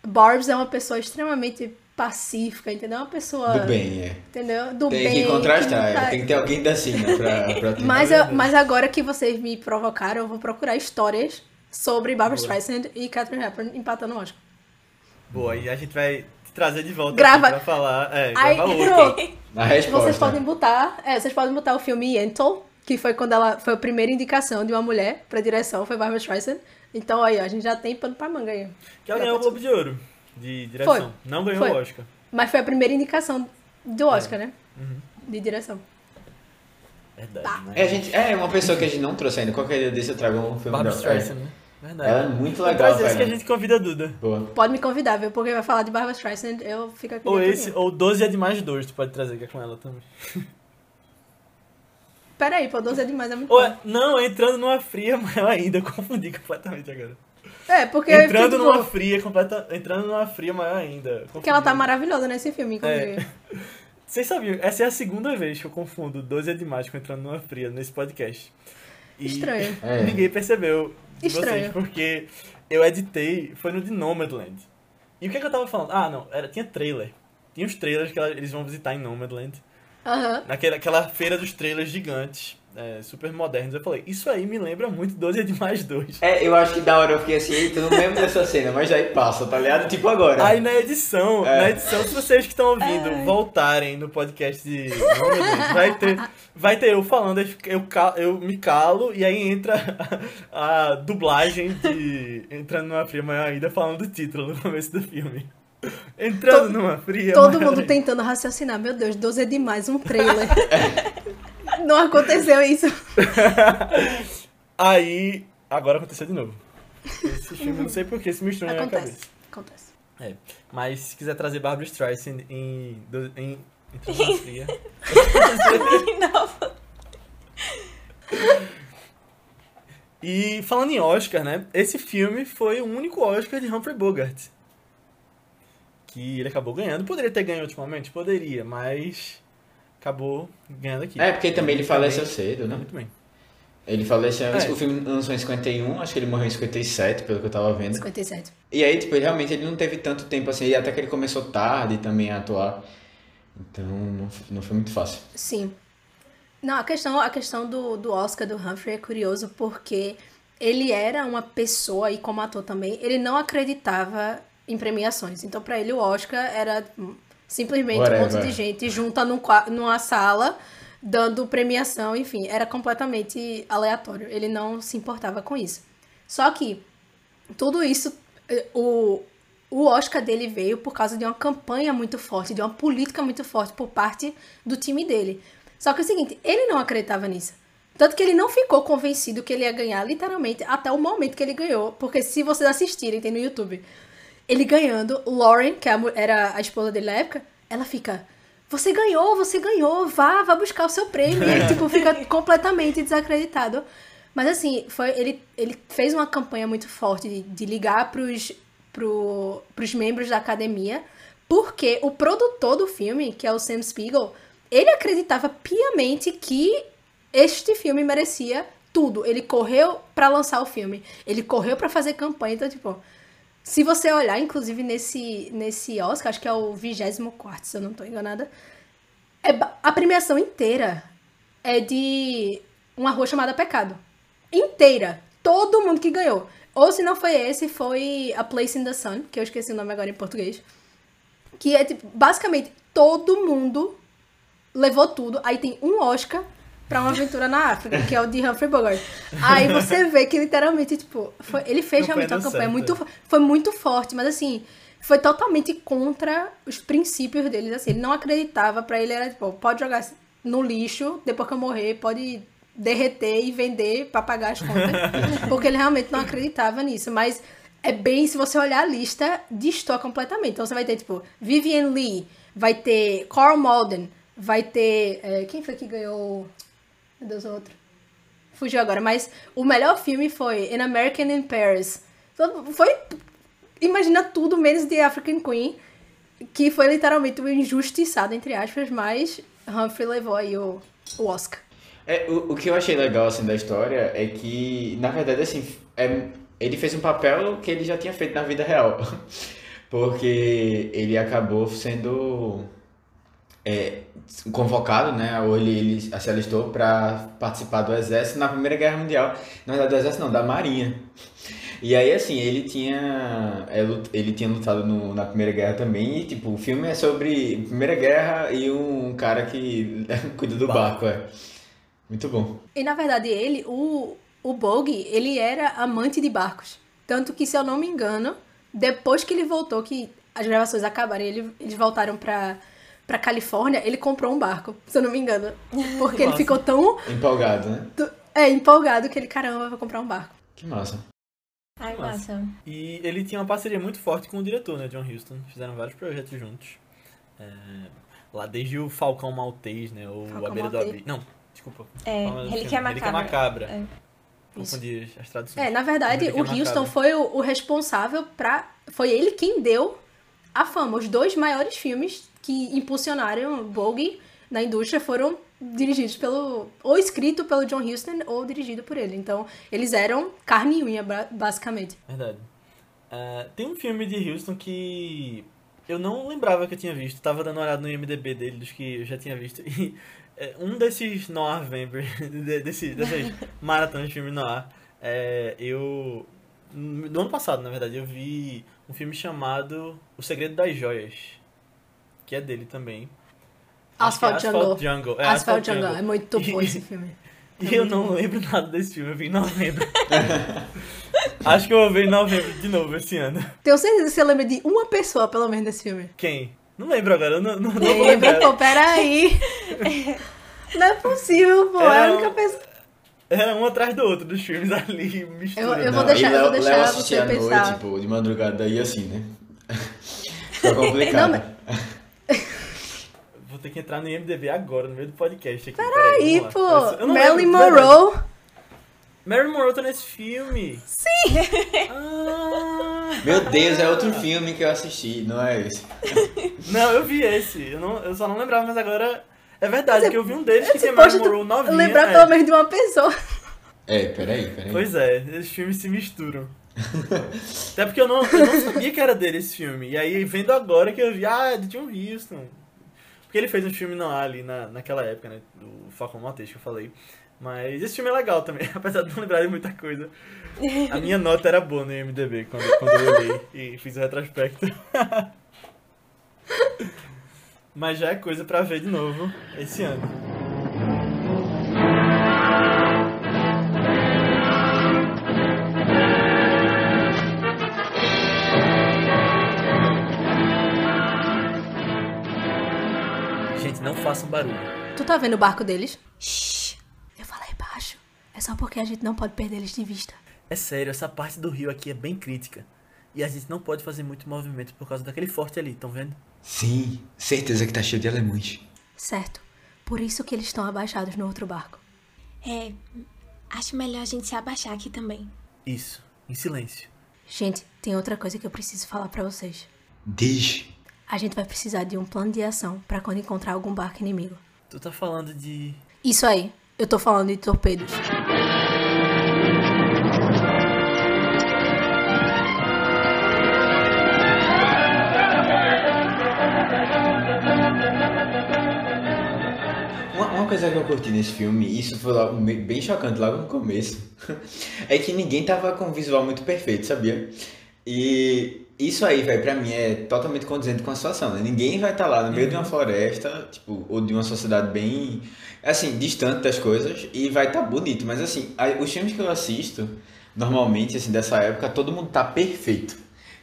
D: Barbs é uma pessoa extremamente pacífica, entendeu? Uma pessoa.
B: Do bem, é.
D: Entendeu? Do
B: Tem
D: bem.
B: que contrastar, é.
D: tá-
B: tem que ter alguém da cima pra, pra.
D: Mas, eu- mas agora que vocês me provocaram, eu vou procurar histórias sobre Barbra
C: Boa.
D: Streisand e Catherine Hepburn empatando o Oscar.
C: Boa, e a gente vai te trazer de volta
D: Grava-
C: aqui pra falar. É,
D: Aí,
C: grava outro.
D: pronto.
B: A resposta.
D: Vocês podem botar, é, vocês podem botar o filme Yentl, que foi quando ela foi a primeira indicação de uma mulher pra direção, foi Barbara Streisand. Então aí, ó, a gente já tem pano pra manga aí.
C: Que ela ganhou o Globo de Ouro de direção.
D: Foi.
C: Não ganhou
D: Foi.
C: o Oscar.
D: Mas foi a primeira indicação do Oscar, né?
C: Uhum.
D: De direção.
C: Verdade,
D: Tá.
C: né?
B: É, gente, é uma pessoa que a gente não trouxe ainda. Qualquer dia desse eu trago um filme
C: Barbra
B: dela.
C: Streisand,
B: É.
C: né? Verdade.
B: Ela é muito legal,
C: trazer esse que a gente convida a Duda.
B: Boa.
D: Pode me convidar, viu? Porque vai falar de Barbara Streisand, eu fico aqui.
C: Ou esse, ou 12 é de mais dois, tu pode trazer, que é com ela também.
D: Pera aí, pô, 12 é demais, é muito
C: Ou é, não, entrando numa fria maior ainda, eu confundi completamente agora.
D: É, porque...
C: Entrando
D: tipo,
C: numa fria completa, entrando numa fria maior ainda.
D: Porque ela tá maravilhosa nesse filme, inclusive.
C: Vocês sabiam, essa é a segunda vez que eu confundo 12 é demais com entrando numa fria nesse podcast. E
D: Estranho.
B: É.
C: Ninguém percebeu de
D: Estranho.
C: vocês, porque eu editei, foi no de Nomadland. E o que, é que eu tava falando? Ah, não, era, tinha trailer. Tinha os trailers que ela- eles vão visitar em Nomadland.
D: Aham.
C: Naquela aquela feira dos trailers gigantes, é, super modernos. Eu falei, isso aí me lembra muito 12 é de mais 2.
B: É, eu acho que da hora eu fiquei assim, eita, eu não lembro dessa cena, mas aí passa, tá ligado? Tipo agora.
C: Aí na edição,
B: É.
C: na edição, se vocês que estão ouvindo voltarem no podcast de Nomadland, vai ter, vai ter eu falando, eu, eu, ca- eu me calo e aí entra a, a dublagem de Entrando numa Fria Maior ainda falando do título no começo do filme. Entrando
D: To-
C: numa fria
D: Todo
C: maior
D: mundo
C: ainda.
D: tentando raciocinar. Meu Deus, 12 é demais, um trailer. Não aconteceu isso.
C: Aí, agora aconteceu de novo. Esse filme, não sei porquê, se misturou na minha cabeça.
D: Acontece.
C: É, mas se quiser trazer Barbara Streisand em, em.
A: Não.
C: E falando em Oscar, né? Esse filme foi o único Oscar de Humphrey Bogart. Que ele acabou ganhando. Poderia ter ganho ultimamente? Poderia, mas acabou ganhando aqui.
B: É, porque também ele faleceu
C: Também-
B: cedo, né?
C: Muito bem.
B: Ele faleceu.
C: É.
B: O filme lançou em 51, acho que ele morreu em 57, pelo que eu tava vendo.
D: 57.
B: E aí, tipo, ele realmente ele não teve tanto tempo assim, e até que ele começou tarde também a atuar. Então não, não foi muito fácil.
D: Sim. Não, a questão, a questão do, do Oscar do Humphrey é curioso porque ele era uma pessoa, e como ator também, ele não acreditava em premiações. Então, pra ele, o Oscar era simplesmente um
B: Whatever.
D: monte de gente junta num, numa sala dando premiação, enfim, era completamente aleatório. Ele não se importava com isso. Só que tudo isso, eh, o, o Oscar dele veio por causa de uma campanha muito forte, de uma política muito forte por parte do time dele. Só que é o seguinte, ele não acreditava nisso. Tanto que ele não ficou convencido que ele ia ganhar, literalmente, até o momento que ele ganhou. Porque se vocês assistirem, tem no YouTube, ele ganhando, Lauren, que é era a esposa dele na época, ela fica. Você ganhou, você ganhou, vá, vá buscar o seu prêmio. E ele, tipo, fica completamente desacreditado. Mas assim, foi, ele, ele fez uma campanha muito forte de, de ligar pros, pro, pros membros da academia, porque o produtor do filme, que é o Sam Spiegel, ele acreditava piamente que este filme merecia tudo. Ele correu pra lançar o filme, ele correu pra fazer campanha, então, tipo, se você olhar, inclusive, nesse, nesse Oscar, acho que é o 24, se eu não tô enganada, é, a premiação inteira é de uma rua chamada Pecado. Inteira. Todo mundo que ganhou. Ou se não foi esse, foi A Place in the Sun, que eu esqueci o nome agora em português. Que é, tipo, basicamente, todo mundo levou tudo. Aí tem um Oscar pra uma aventura na África, que é o de Humphrey Bogart. Aí você vê que literalmente, tipo, foi- ele fez
C: Campanha
D: realmente uma campanha
C: certo,
D: muito,
C: é.
D: fo- foi muito forte, mas assim, foi totalmente contra os princípios deles, assim, ele não acreditava, pra ele era tipo, pode jogar no lixo, depois que eu morrer, pode derreter e vender pra pagar as contas, porque ele realmente não acreditava nisso, mas é bem, se você olhar a lista, destoa completamente. Então você vai ter, tipo, Vivian Lee, vai ter Carl Malden, vai ter. é, quem foi que ganhou? Meu Deus, o outro. Fugiu agora, mas o melhor filme foi An American in Paris. Foi. Imagina tudo menos The African Queen, que foi literalmente um injustiçado, entre aspas, mas Humphrey levou aí o, o Oscar.
B: É, o, o que eu achei legal assim da história é que, na verdade, assim, é, ele fez um papel que ele já tinha feito na vida real. Porque ele acabou sendo é, convocado, né? Ou ele, ele se alistou para participar do exército na Primeira Guerra Mundial. Na verdade, do exército não, da Marinha. E aí, assim, ele tinha, é, ele tinha lutado no- na Primeira Guerra também. E, tipo, o filme é sobre Primeira Guerra e um cara que cuida do barco, é. Muito bom.
D: E na verdade ele, o, o Bogue, ele era amante de barcos. Tanto que, se eu não me engano, depois que ele voltou, que as gravações acabaram, ele, eles voltaram pra, pra Califórnia, ele comprou um barco, se eu não me engano. Porque ele ficou tão
B: Empolgado, né?
D: é, empolgado que ele, caramba, vou comprar um barco.
B: Que massa.
A: Ai,
C: Massa.
A: massa.
C: E ele tinha uma parceria muito forte com o diretor, né, John Huston. Fizeram vários projetos juntos. É, lá desde o Falcão Maltês, né, ou
D: Falcão
C: A Beira do
D: Maltês.
C: Abismo. Não, desculpa.
A: É,
C: o do
A: Relíquia
C: filme? Relíquia
A: Macabra.
C: Macabra.
A: É.
C: Confundi as traduções.
D: É, na verdade, o Houston
C: Macabra.
D: foi o, o responsável pra. Foi ele quem deu a fama. Os dois maiores filmes que impulsionaram Bogue na indústria foram dirigidos pelo. ou escrito pelo John Huston ou dirigido por ele. Então, eles eram carne e unha, ba- basicamente.
C: Verdade. É, tem um filme de Houston que eu não lembrava que eu tinha visto. Tava dando uma olhada no IMDB dele, dos que eu já tinha visto. E é, um desses noir vampers, de- desse, dessas maratonas de filme noir, é, eu... No ano passado, na verdade, eu vi um filme chamado O Segredo das Joias, que é dele também. Que é
D: Asphalt Jungle.
C: Asphalt Jungle. É,
D: Asphalt Jungle. É muito bom esse filme.
C: E eu não lembro nada desse filme, eu vi em novembro. Acho que eu vou ver em novembro de novo esse ano.
D: Tenho certeza que você lembra de uma pessoa, pelo menos, desse filme.
C: Quem? Não lembro agora, eu não, não, não vou
D: Lembra,
C: lembrar.
D: pô, peraí. Não é possível, pô. É a
C: Era
D: única pessoa.
C: Era um atrás do outro dos filmes ali, mistura.
D: Eu- eu vou deixar-
B: e Léo,
D: vou deixar
B: Léo
D: você
B: à
D: pensar.
B: noite, tipo, de madrugada e assim, né? Fica complicado.
D: Não,
C: Vou ter que entrar no IMDB agora, no meio do podcast aqui.
D: Peraí,
C: vamos
D: pô.
C: Eu
D: Marilyn. Monroe.
C: Marilyn Monroe tá nesse filme. Sim! Ah,
B: Meu Deus, é outro filme que eu assisti, não é esse.
C: não, eu vi esse. Eu, não, eu só não lembrava, mas agora... É verdade,
D: Mas
C: que eu vi um deles que Monroe novinha.
D: lembrar
C: é.
D: pelo menos de uma pessoa.
B: É, peraí, peraí.
C: Pois é, esses filmes se misturam. Até porque eu não, eu não sabia que era dele esse filme. E aí, vendo agora que eu vi, ah, é de John Huston. Porque ele fez um filme no ar ali na, naquela época, né? Do Falcão Maltês que eu falei. Mas esse filme é legal também, apesar de não lembrar de muita coisa. A minha nota era boa no IMDB quando, quando eu olhei e fiz o retrospecto. Mas já é coisa pra ver de novo esse ano. Gente, não façam barulho.
D: Tu tá vendo o barco deles? Shhh. Eu falei baixo. É só porque a gente não pode perder eles de vista.
C: É sério, essa parte do rio aqui é bem crítica. E a gente não pode fazer muito movimento por causa daquele forte ali, estão vendo?
B: Sim, certeza que tá cheio de alemães.
D: Certo. Por isso que eles estão abaixados no outro barco.
A: É, acho melhor a gente se abaixar aqui também.
C: Isso, em silêncio.
D: Gente, tem outra coisa que eu preciso falar pra vocês.
B: Diz.
D: A gente vai precisar de um plano de ação pra quando encontrar algum barco inimigo.
C: Tu tá falando de.
D: Isso aí. Eu tô falando de torpedos.
B: Coisa que eu curti nesse filme, e isso foi logo bem chocante logo no começo, é que ninguém tava com um visual muito perfeito, sabia? E isso aí, velho, pra mim é totalmente condizente com a situação, né? Ninguém vai estar lá no meio de uma floresta, tipo, ou de uma sociedade bem, assim, distante das coisas, e vai estar bonito. Mas, assim, os filmes que eu assisto, normalmente, assim, dessa época, todo mundo tá perfeito.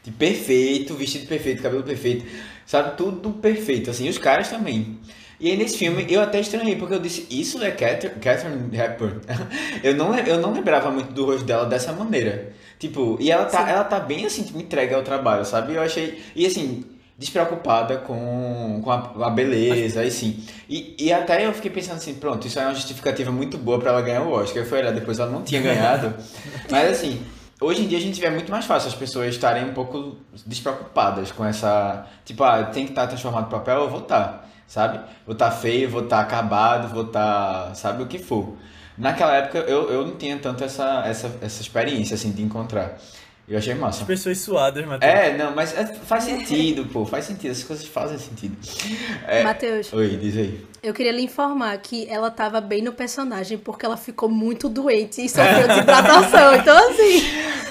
B: De perfeito, vestido perfeito, cabelo perfeito, sabe? Tudo perfeito, assim, os caras também. E aí nesse filme eu até estranhei, porque eu disse, isso é Catherine, Hepburn. eu, não, eu não lembrava muito do rosto dela dessa maneira. Tipo, e ela tá, ela tá bem assim, tipo, entregue ao trabalho, sabe? Eu achei. E assim, despreocupada com, com a, a beleza, aí sim. E, e até eu fiquei pensando assim, pronto, isso é uma justificativa muito boa pra ela ganhar o Oscar. Eu fui olhar depois, ela não tinha ganhado. Mas assim, hoje em dia a gente vê muito mais fácil as pessoas estarem um pouco despreocupadas com essa. Tipo, ah, tem que estar transformado em papel, eu vou estar, sabe? Vou estar feio, vou estar acabado, vou estar. sabe o que for. Naquela época eu, eu não tinha tanto essa, essa, essa experiência assim de encontrar. Eu achei massa.
C: As pessoas suadas, Matheus.
B: É, não, mas é- faz sentido, pô, faz sentido, essas coisas fazem sentido. É,
D: Matheus,
B: Oi, diz aí.
D: eu queria lhe informar que ela tava bem no personagem porque ela ficou muito doente e sofreu desidratação. Então, assim,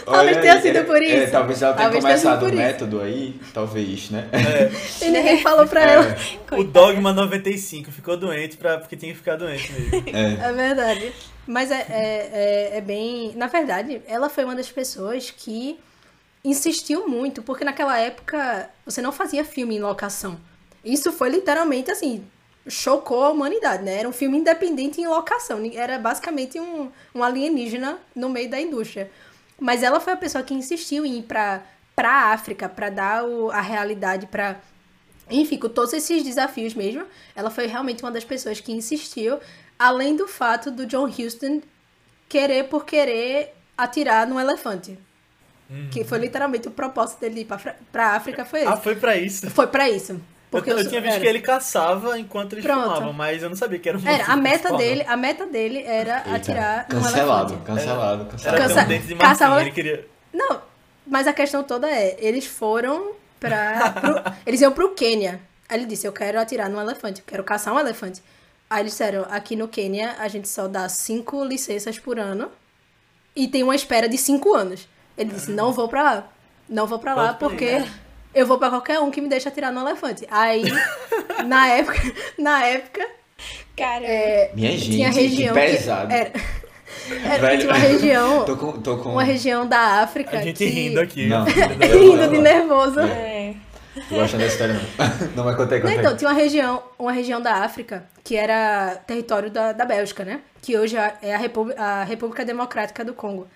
D: talvez tenha sido
B: é-
D: por isso.
B: é, talvez ela tenha
D: Talvez
B: começado
D: por
B: o
D: isso.
B: método aí, talvez, né?
D: E ninguém falou pra
B: É,
D: ela.
C: O Dogma 95 ficou doente pra, porque tinha que ficar doente mesmo.
D: É verdade. Mas é, é, é, é bem. Na verdade, ela foi uma das pessoas que insistiu muito, porque naquela época você não fazia filme em locação. Isso foi literalmente assim. Chocou a humanidade, né? Era um filme independente em locação. Era basicamente um, um alienígena no meio da indústria. Mas ela foi a pessoa que insistiu em ir pra, pra África, pra dar o, a realidade pra enfim, com todos esses desafios mesmo, ela foi realmente uma das pessoas que insistiu, além do fato do John Huston querer por querer atirar no elefante. Que foi literalmente o propósito dele ir pra, pra África, foi esse.
C: Ah, foi pra isso.
D: Foi pra isso. Porque
C: eu, eu
D: os-
C: tinha visto
D: era.
C: que ele caçava enquanto eles
D: Pronto.
C: filmavam, mas eu não sabia que era um
D: Era, a meta dele, a meta dele era
B: Eita,
D: atirar no
B: cancelado,
D: elefante.
B: cancelado,
C: não.
B: cancelado.
C: Era
D: Cansa-
C: um dente de
D: caçava-
C: marfim, ele queria...
D: Não, mas a questão toda é, eles foram pra. pro- eles iam pro Quênia. Aí ele disse, eu quero atirar no elefante, eu quero caçar um elefante. Aí eles disseram, aqui no Quênia a gente só dá cinco licenças por ano e tem uma espera de cinco anos. Ele disse, não vou pra lá. Não vou pra lá
C: Pode
D: porque
C: aí,
D: eu vou pra qualquer um que me deixe atirar no elefante. Aí, na época, na época,
A: Cara,
D: é,
B: Minha gente,
D: tinha região
B: que
D: que
B: pesado.
D: era, era-
B: Velho,
D: tinha uma região,
B: tô com, tô com...
D: uma região da África
C: A gente
D: que...
C: rindo aqui.
B: Não.
D: rindo de nervoso.
A: é.
B: Tô gostando dessa história não. Não vai contar aí,
D: Não,
B: conta aí.
D: então, tinha uma região, uma região da África que era território da, da Bélgica, né? Que hoje é a, República, a República Democrática do Congo.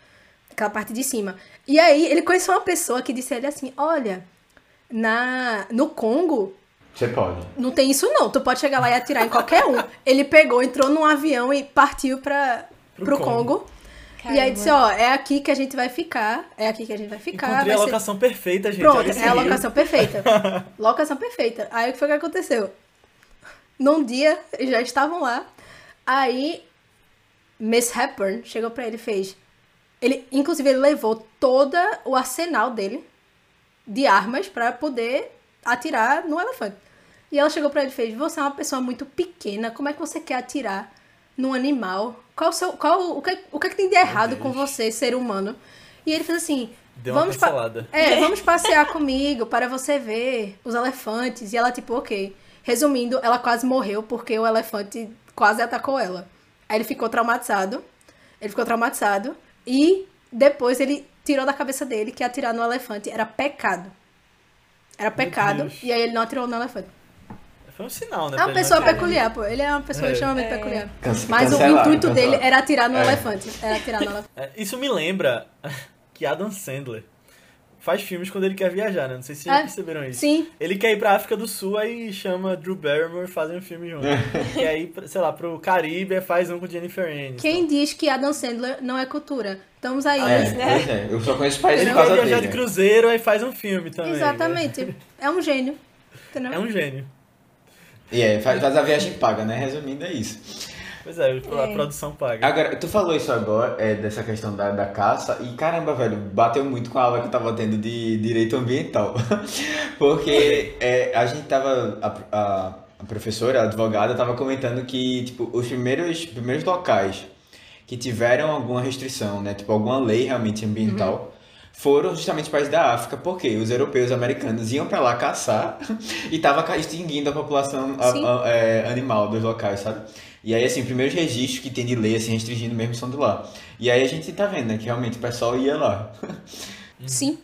D: Aquela parte de cima. E aí, ele conheceu uma pessoa que disse a ele assim, olha, na, no Congo
B: Você pode.
D: não tem isso não, tu pode chegar lá e atirar em qualquer um. Ele pegou, entrou num avião e partiu para
C: Pro
D: pro
C: Congo.
D: Congo. E aí disse, ó, é aqui que a gente vai ficar, é aqui que a gente vai ficar.
C: Encontrei a
D: vai ser-
C: locação perfeita, gente.
D: Pronto, é a locação perfeita. locação perfeita. Aí o que foi que aconteceu? Num dia, já estavam lá. Aí, Miss Hepburn chegou pra ele e fez. Ele, inclusive, ele levou todo o arsenal dele de armas pra poder atirar no elefante. E ela chegou pra ele e fez: Você é uma pessoa muito pequena, como é que você quer atirar num animal? Qual o, seu, qual, o, que, o que, é que tem de errado com você, ser humano? E ele fez assim:
C: Deu
D: vamos é, vamos passear comigo para você ver os elefantes. E ela, tipo, ok. Resumindo, ela quase morreu porque o elefante quase atacou ela. Aí ele ficou traumatizado. Ele ficou traumatizado. E depois ele tirou da cabeça dele que atirar no elefante era pecado. Era pecado. E aí ele não atirou no elefante.
C: Foi um sinal, né?
D: É uma pessoa peculiar, pô. Ele é uma pessoa
C: É.
D: extremamente
A: É.
D: peculiar. Mas o intuito dele era atirar no
B: É.
D: elefante. Era atirar no elefante.
C: É, Isso me lembra que Adam Sandler faz filmes quando ele quer viajar, né? Não sei se vocês
D: É.
C: já perceberam isso.
D: Sim.
C: Ele quer ir pra África do Sul, aí chama Drew Barrymore e fazem um filme junto. ir, pra- sei lá, pro Caribe, aí faz um com Jennifer Aniston.
D: Quem diz que Adam Sandler não é cultura? Estamos aí.
B: É,
A: né?
B: pois é. Eu só conheço países
C: Ele
B: por
C: vai
B: causa
C: viajar
B: dele.
C: de cruzeiro, aí faz um filme também. né?
D: Exatamente. É um gênio. Entendeu?
C: É um gênio.
B: E é, faz, faz a viagem paga, né? Resumindo, é isso.
C: Pois é, a
A: É.
C: produção paga.
B: Agora, tu falou isso agora, é, dessa questão da, da caça, e caramba, velho, bateu muito com a aula que eu tava tendo de direito ambiental. Porque é, a gente tava. A, a, a professora, a advogada, tava comentando que, tipo, os primeiros, primeiros locais que tiveram alguma restrição, né? Tipo, alguma lei realmente ambiental. Foram justamente os países da África, porque os europeus americanos iam pra lá caçar e tava extinguindo a população a- a- é, animal dos locais, sabe? E aí, assim, os primeiros registros que tem de lei, assim, restringindo mesmo são de lá. E aí a gente tá vendo, né, que realmente o pessoal ia lá.
D: Sim.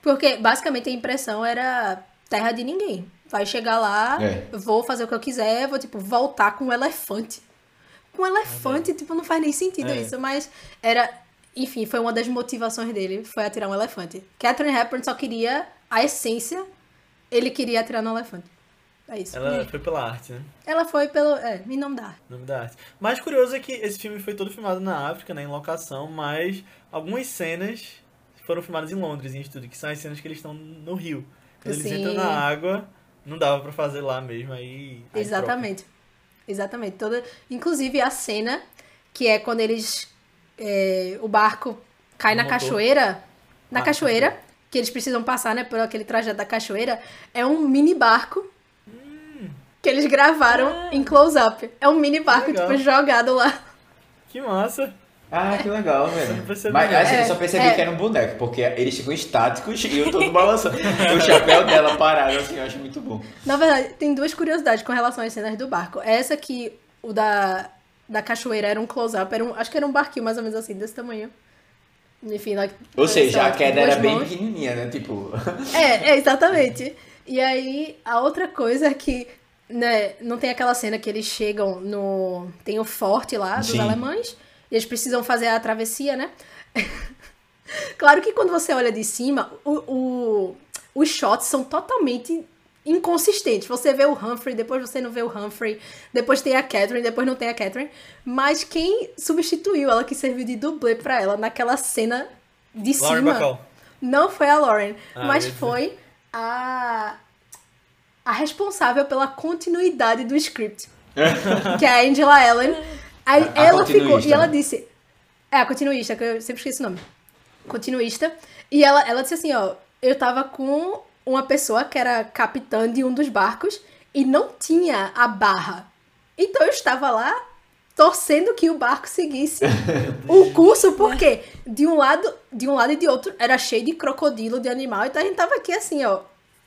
D: Porque basicamente a impressão era terra de ninguém. Vai chegar lá,
B: É.
D: vou fazer o que eu quiser, vou, tipo, voltar com um elefante. Com um elefante, tipo, não faz nem sentido
C: É.
D: isso, mas era. Enfim, foi uma das motivações dele, foi atirar um elefante. Catherine Hepburn só queria a essência, ele queria atirar no elefante. É isso.
C: Ela foi pela arte, né?
D: Ela foi pelo. É, em nome da arte.
C: Nome da arte. Mais curioso é que esse filme foi todo filmado na África, né, em locação, mas algumas cenas foram filmadas em Londres, em estúdio, que são as cenas que eles estão no rio. Quando eles
D: Sim.
C: entram na água, não dava pra fazer lá mesmo, aí... aí
D: Exatamente. Exatamente. Toda, inclusive a cena que é quando eles. É, o barco cai
C: No
D: na
C: motor.
D: cachoeira. Na
C: Ah,
D: cachoeira, que eles precisam passar, né, por aquele trajeto da cachoeira, é um mini barco
C: Hum.
D: que eles gravaram em close-up. É um mini barco, tipo, jogado lá.
C: Que massa!
B: Ah, que legal, velho.
C: percebi,
B: Mas assim, eu
D: É,
B: só percebi
D: é.
B: que era um boneco, porque eles ficam estáticos e eu todo balançando. o chapéu dela parado, assim, eu acho muito bom.
D: Na verdade, tem duas curiosidades com relação às cenas do barco. Essa que o da, da cachoeira era um close-up, era um, acho que era um barquinho mais ou menos assim, desse tamanho. Enfim, lá,
B: Ou seja,
D: lá,
B: a queda era bem
D: mãos.
B: pequenininha, né? Tipo.
D: É, é, exatamente. E aí, a outra coisa é que, né, não tem aquela cena que eles chegam no. Tem o forte lá dos
B: Sim.
D: alemães, e eles precisam fazer a travessia, né? claro que quando você olha de cima, o, o- os shots são totalmente inconsistentes. Você vê o Humphrey, depois você não vê o Humphrey, depois tem a Catherine, depois não tem a Catherine. Mas quem substituiu ela, que serviu de dublê pra ela naquela cena de
C: Lauren
D: cima.
C: Bacall.
D: Não foi a Lauren,
C: Ah,
D: mas foi a, a responsável pela continuidade do script. que é a Angela Allen. Aí
B: A- a
D: ela ficou,
B: continuista,
D: e ela disse. É, a continuista, que eu sempre esqueço o nome. Continuista. E ela, ela disse assim, ó, eu tava com uma pessoa que era capitã de um dos barcos e não tinha a barra. Então eu estava lá torcendo que o barco seguisse o curso, porque de um lado, de um lado e de outro era cheio de crocodilo, de animal, então a gente tava aqui assim, ó,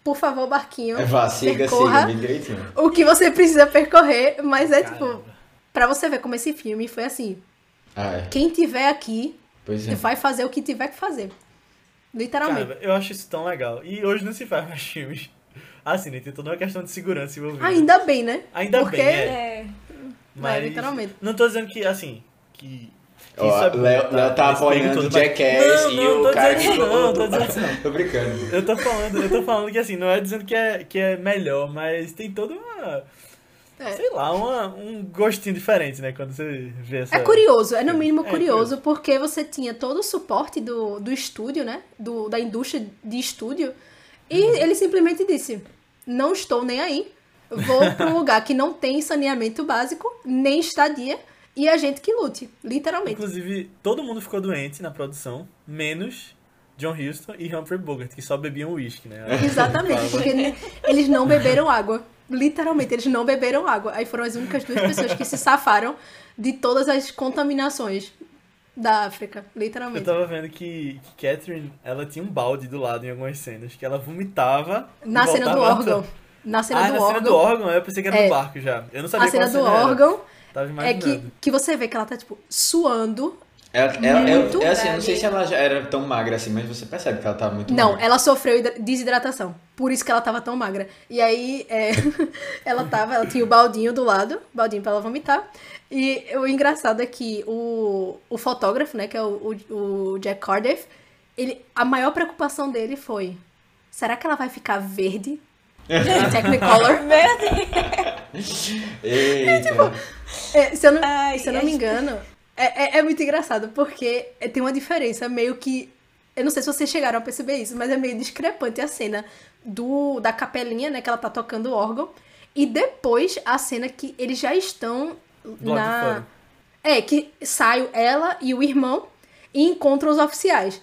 D: por favor, barquinho,
B: É, vá, siga,
D: percorra
B: siga, direitinho.
D: o que você precisa percorrer, mas é tipo,
C: Caramba.
D: pra você ver como esse filme foi assim,
B: Ah, é.
D: quem tiver aqui
B: Pois é.
D: vai fazer o que tiver que fazer. Literalmente.
C: Cara, eu acho isso tão legal. E hoje não se faz mais filmes. Assim, né? Tem toda uma questão de segurança envolvida.
D: Ainda bem, né?
C: Ainda
D: Porque
C: bem, é.
A: É.
C: Mas,
D: literalmente.
C: Não tô dizendo que, assim, que...
B: Ó,
C: é
B: Léo, Léo tá apoiando o Jackass
C: Não,
B: e
C: não,
B: o
C: tô
B: cara
C: dizendo não, tô dizendo isso não.
B: Tô brincando.
C: Eu tô falando, eu tô falando que assim, não é dizendo que é, que é melhor, mas tem toda uma.
D: É.
C: Sei lá, uma, um gostinho diferente, né? Quando você vê essa.
D: É curioso, é no mínimo
C: É
D: curioso, porque você tinha todo o suporte do, do estúdio, né? Do, da indústria de estúdio. E
C: Uhum.
D: ele simplesmente disse: Não estou nem aí. Vou para um lugar que não tem saneamento básico, nem estadia, e a gente que lute. Literalmente.
C: Inclusive, todo mundo ficou doente na produção, menos John Huston e Humphrey Bogart, que só bebiam uísque, né?
D: Exatamente, porque eles não beberam água. Literalmente, eles não beberam água. Aí foram as únicas duas pessoas que se safaram de todas as contaminações da África.
C: Eu
D: Literalmente.
C: tava vendo que, que Catherine, ela tinha um balde do lado em algumas cenas, que ela vomitava.
D: Na cena do órgão. Na cena
C: ah,
D: do
C: na
D: órgão.
C: cena do órgão, eu pensei que era
D: É.
C: no barco já. Eu não sabia
D: A cena do
C: era.
D: órgão
C: Tava
D: é
C: imaginando.
D: que, que você vê que ela tá, tipo, suando.
B: Ela, ela,
D: Muito
B: eu, é assim, eu não sei se ela já era tão magra assim, mas você percebe que ela tá muito
D: Não,
B: magra.
D: ela sofreu desidratação. Por isso que ela tava tão magra. E aí, é, ela tava, ela tinha o baldinho do lado, baldinho pra ela vomitar. E o engraçado é que o, o fotógrafo, né, que é o, o, o Jack Cardiff, ele, a maior preocupação dele foi: será que ela vai ficar verde? Em Technicolor?
A: Meu Deus.
B: Eita.
D: É, se eu não,
A: Ai,
D: se eu não
A: ai.
D: me engano, é, é, é muito engraçado, porque é- tem uma diferença meio que. Eu não sei se vocês chegaram a perceber isso, mas é meio discrepante a cena do, da capelinha, né? Que ela tá tocando o órgão. E depois a cena que eles já estão
C: Do
D: na. É, que sai ela e o irmão e encontram os oficiais.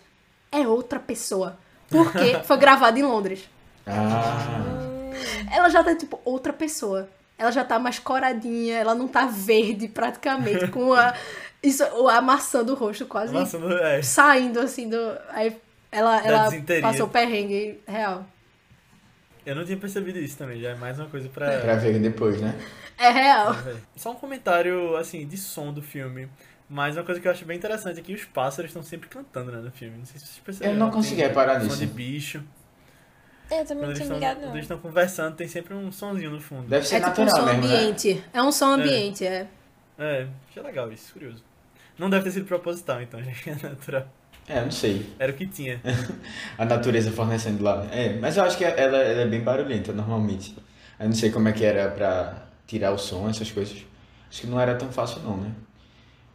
D: É outra pessoa. Porque foi gravado em Londres.
B: Ah,
D: Ela já tá, tipo, outra pessoa. Ela já tá mais coradinha, ela não tá verde praticamente, com a, isso, a maçã do rosto quase
C: é.
D: saindo assim do. Aí ela,
C: Da
D: ela passou perrengue real.
C: Eu não tinha percebido isso também, já é mais uma coisa pra.
B: pra ver depois, né?
D: É real.
C: Só um comentário, assim, de som do filme. Mas uma coisa que eu acho bem interessante é que os pássaros estão sempre cantando, né, no filme. Não sei se vocês perceberam.
B: Eu não
C: Tem
B: consegui reparar
C: som
B: nisso.
C: de bicho.
A: Eu também não
C: eles,
A: tinha
C: estão,
A: ligado,
C: quando eles estão conversando, tem sempre um sonzinho no fundo.
B: Deve ser
D: É tipo um
B: natural
D: som
B: mesmo, né?
D: ambiente. É um som ambiente, é.
C: É, achei legal isso, curioso. Não deve ter sido proposital, então, já é natural.
B: É, eu não sei.
C: Era o que tinha.
B: A natureza fornecendo lá. É, mas eu acho que ela, ela é bem barulhenta normalmente. Eu não sei como é que era pra tirar o som, essas coisas. Acho que não era tão fácil não, né?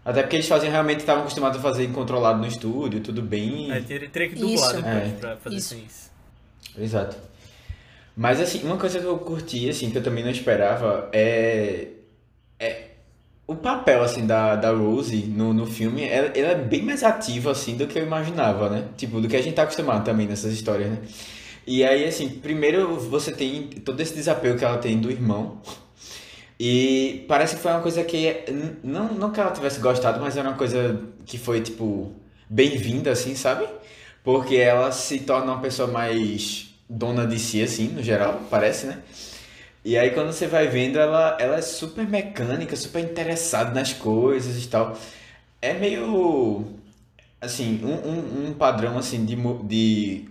B: Até porque eles faziam realmente estavam acostumados a fazer controlado no estúdio, tudo bem.
C: É, teria, teria que dublar
D: Isso.
C: depois
B: É.
C: pra fazer
D: Isso.
C: sem isso.
B: Exato. Mas assim, uma coisa que eu curti, assim, que eu também não esperava é. é o papel, assim, da, da Rose no, no filme, ela, ela é bem mais ativa, assim, do que eu imaginava, né? Tipo, do que a gente tá acostumado também nessas histórias, né? E aí, assim, primeiro você tem todo esse desapego que ela tem do irmão. E parece que foi uma coisa que, não, não que ela tivesse gostado, mas era uma coisa que foi, tipo, bem-vinda, assim, sabe? Porque ela se torna uma pessoa mais dona de si, assim, no geral, parece, né? E aí quando você vai vendo, ela, ela é super mecânica, super interessada nas coisas e tal. É meio, assim, um, um, um padrão, assim, de, de,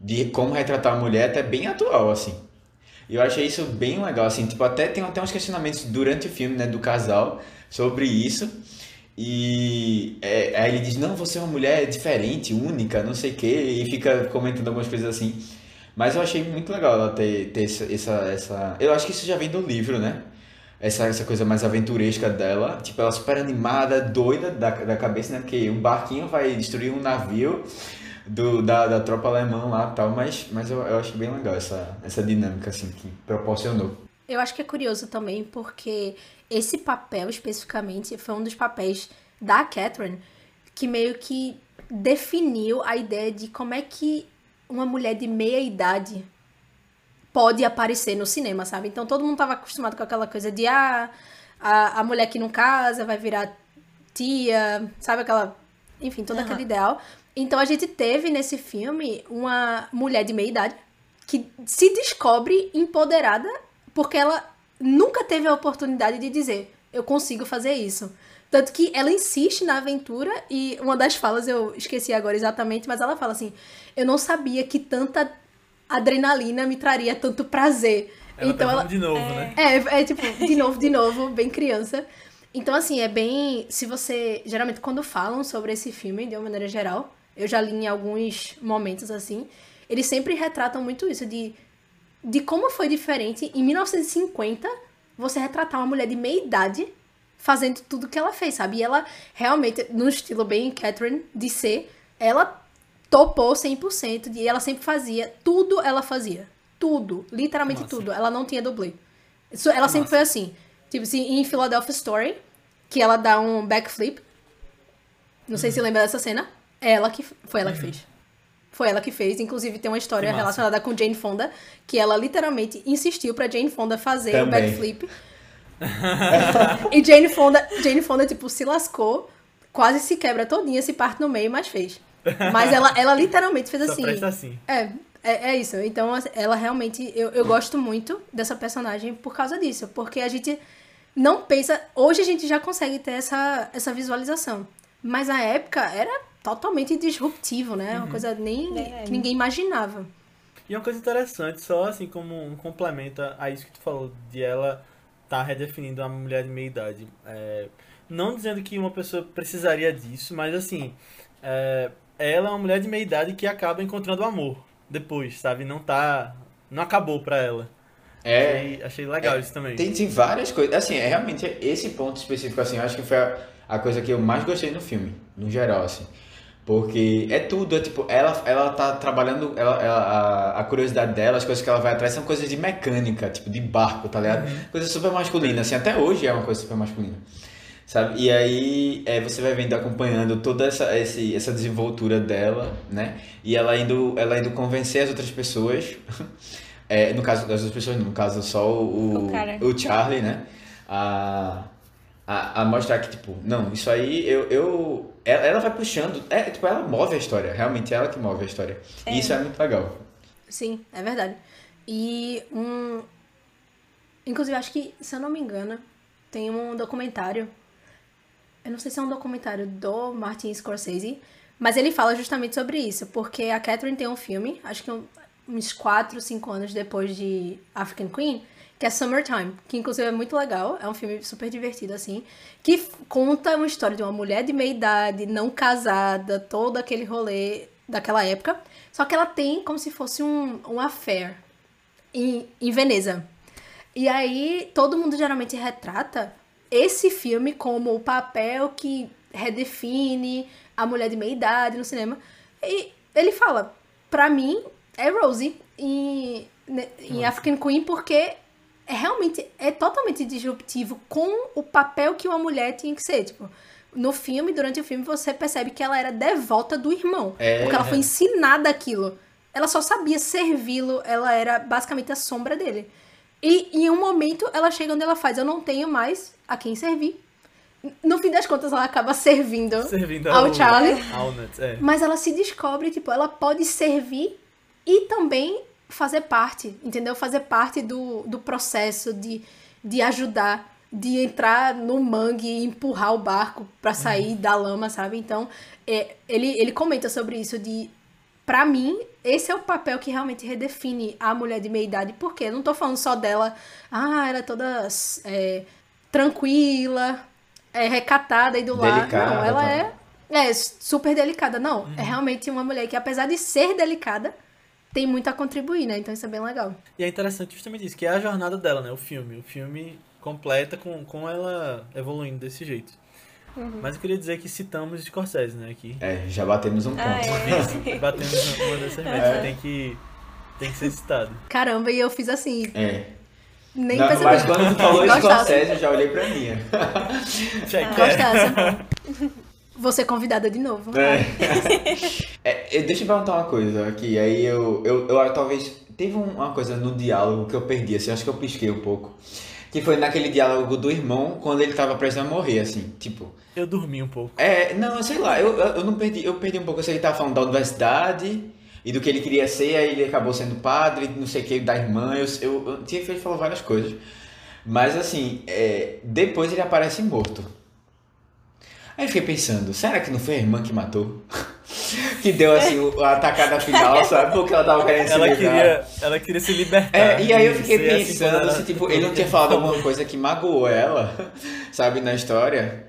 B: de como retratar a mulher até bem atual, assim. E eu achei isso bem legal, assim, tipo, até tem até uns questionamentos durante o filme, né, do casal sobre isso. E é, aí ele diz, não, você é uma mulher diferente, única, não sei o quê, e fica comentando algumas coisas assim. Mas eu achei muito legal ela ter, ter essa, essa. Eu acho que isso já vem do livro, né? Essa, essa coisa mais aventuresca dela. Tipo, ela super animada, doida da, da cabeça, né? Porque um barquinho vai destruir um navio do, da, da tropa alemã lá e tal. Mas, mas eu, eu acho bem legal essa, essa dinâmica, assim, que proporcionou.
D: Eu acho que é curioso também porque esse papel especificamente foi um dos papéis da Catherine que meio que definiu a ideia de como é que uma mulher de meia idade pode aparecer no cinema, sabe? Então todo mundo tava acostumado com aquela coisa de ah, a, a mulher que não casa vai virar tia, sabe aquela, enfim, todo
A: Aham.
D: aquele ideal. Então a gente teve nesse filme uma mulher de meia idade que se descobre empoderada porque ela nunca teve a oportunidade de dizer eu consigo fazer isso. Tanto que ela insiste na aventura e uma das falas eu esqueci agora exatamente, mas ela fala assim: "Eu não sabia que tanta adrenalina me traria tanto prazer".
C: Ela
D: então
C: tá
D: ela
C: de novo, né?
D: é, é tipo, de novo, de novo, bem criança. Então, assim, é bem. Se você. Geralmente, quando falam sobre esse filme, de uma maneira geral, eu já li em alguns momentos assim, eles sempre retratam muito isso, de, de como foi diferente em 1950 você retratar uma mulher de meia idade fazendo tudo que ela fez, sabe? E ela realmente, no estilo bem Catherine de ser, ela topou 100% e ela sempre fazia, tudo ela fazia. Tudo, literalmente
C: Massa.
D: tudo. Ela não tinha dublê. Isso, ela sempre foi assim. Tipo assim, em Philadelphia Story, que ela dá um backflip. Não sei se
C: Uhum.
D: lembra dessa cena. É ela que foi ela que fez. Foi ela que fez. Inclusive tem uma história relacionada com Jane Fonda, que ela literalmente insistiu pra Jane Fonda fazer o backflip. E Jane Fonda, Jane Fonda tipo se lascou, quase se quebra todinha, se parte no meio, mas fez. Mas ela, ela literalmente fez
C: Só
D: assim.
C: presta assim.
D: É, é, é isso. Então, assim, ela realmente. Eu, eu gosto muito dessa personagem por causa disso. Porque a gente não pensa. Hoje a gente já consegue ter essa, essa visualização. Mas na época era totalmente disruptivo, né? Uma coisa nem
A: Verdade.
D: que ninguém imaginava.
C: E uma coisa interessante, só assim como um complemento a isso que tu falou, de ela tá redefinindo a mulher de meia idade. É, não dizendo que uma pessoa precisaria disso, mas assim, é, ela é uma mulher de meia idade que acaba encontrando amor depois, sabe? Não tá. Não acabou pra ela.
B: É,
C: Achei, achei legal
B: É,
C: isso também.
B: Tem, tem várias coisas. Assim, é realmente esse ponto específico, assim, eu acho que foi a, a coisa que eu mais gostei no filme, no geral, assim. Porque é tudo, é tipo, ela, ela tá trabalhando, ela, ela- a, a curiosidade dela, as coisas que ela vai atrás são coisas de mecânica, tipo, de barco, tá ligado? Coisa super masculina, assim, até hoje é uma coisa super masculina. Sabe? E aí é, você vai vendo, acompanhando toda essa, esse, essa desenvoltura dela, né? E ela indo, ela indo convencer as outras pessoas, é, no caso das outras pessoas, no caso só o,
A: O
B: o Charlie, né? A, a, a mostrar que, tipo, não, isso aí eu. eu ela, ela vai puxando, é, tipo, ela move a história, realmente é ela que move a história. E isso é muito legal.
D: Sim, é verdade. E um. Inclusive, acho que, se eu não me engano, tem um documentário. Eu não sei se é um documentário do Martin Scorsese, mas ele fala justamente sobre isso, porque a Catherine tem um filme, acho que um- uns 4, 5 anos depois de African Queen, que é Summertime, que inclusive é muito legal, é um filme super divertido assim, que conta uma história de uma mulher de meia idade, não casada, todo aquele rolê daquela época, só que ela tem como se fosse um, um affair em, em Veneza. E aí todo mundo geralmente retrata esse filme como o papel que redefine a mulher de meia idade no cinema. E ele fala, pra mim, é Rosie em, em African Queen porque realmente é totalmente disruptivo com o papel que uma mulher tinha que ser, tipo, no filme, durante o filme, você percebe que ela era devota do irmão.
B: É.
D: Porque ela foi ensinada aquilo. Ela só sabia servi-lo, ela era basicamente a sombra dele. E em um momento ela chega onde ela faz, eu não tenho mais a quem servir. No fim das contas, ela acaba servindo,
C: Servindo
D: ao
C: ao-
D: Charlie.
C: Ao é.
D: Mas ela se descobre, tipo, ela pode servir e também fazer parte, entendeu? Fazer parte do, do processo de, de ajudar, de entrar no mangue e empurrar o barco pra sair da lama, sabe? Então, é, ele, ele comenta sobre isso de... Pra mim, esse é o papel que realmente redefine a mulher de meia idade. Porque eu não tô falando só dela, ah, ela é toda é, tranquila, é recatada e do lar.
B: Delicada,
D: Não, ela
B: tá.
D: é é, super delicada. Não, é realmente uma mulher que, apesar de ser delicada, tem muito a contribuir, né? Então isso é bem legal.
C: E é interessante justamente isso, que é a jornada dela, né? O filme. O filme completa com, com ela evoluindo desse jeito. Mas eu queria dizer que citamos Scorsese, né? Aqui.
B: É, já batemos um ponto.
A: Ah, é.
C: Batemos uma dessas metas. Tem, que, tem que ser citado.
D: Caramba, e eu fiz assim,
B: É.
D: nem
B: Não,
D: percebi.
B: mas quando tu falou. Scorsese, eu já olhei pra mim.
C: Check.
D: Gostasse. Vou ser convidada de novo.
B: É. É, deixa eu perguntar uma coisa aqui. Aí eu, eu, eu talvez. Teve um- uma coisa no diálogo que eu perdi, assim, acho que eu pisquei um pouco. Que foi naquele diálogo do irmão quando ele tava prestes a morrer, assim, tipo.
C: Eu dormi um pouco.
B: É, não, sei lá, eu, eu eu não perdi, eu perdi um pouco, eu sei que ele tava falando da universidade e do que ele queria ser, aí ele acabou sendo padre, não sei o que, da irmã, eu, eu, eu tinha feito falar várias coisas. Mas assim, é, depois ele aparece morto. Aí eu fiquei pensando, será que não foi a irmã que matou? que deu assim o- a atacada final, sabe? Porque ela tava querendo se
C: Ela
B: livrar.
C: queria, ela queria se libertar.
B: É, e aí eu fiquei
C: assim
B: pensando
C: ela-
B: se tipo, ele não tinha falado alguma coisa que magoou ela, sabe, na história.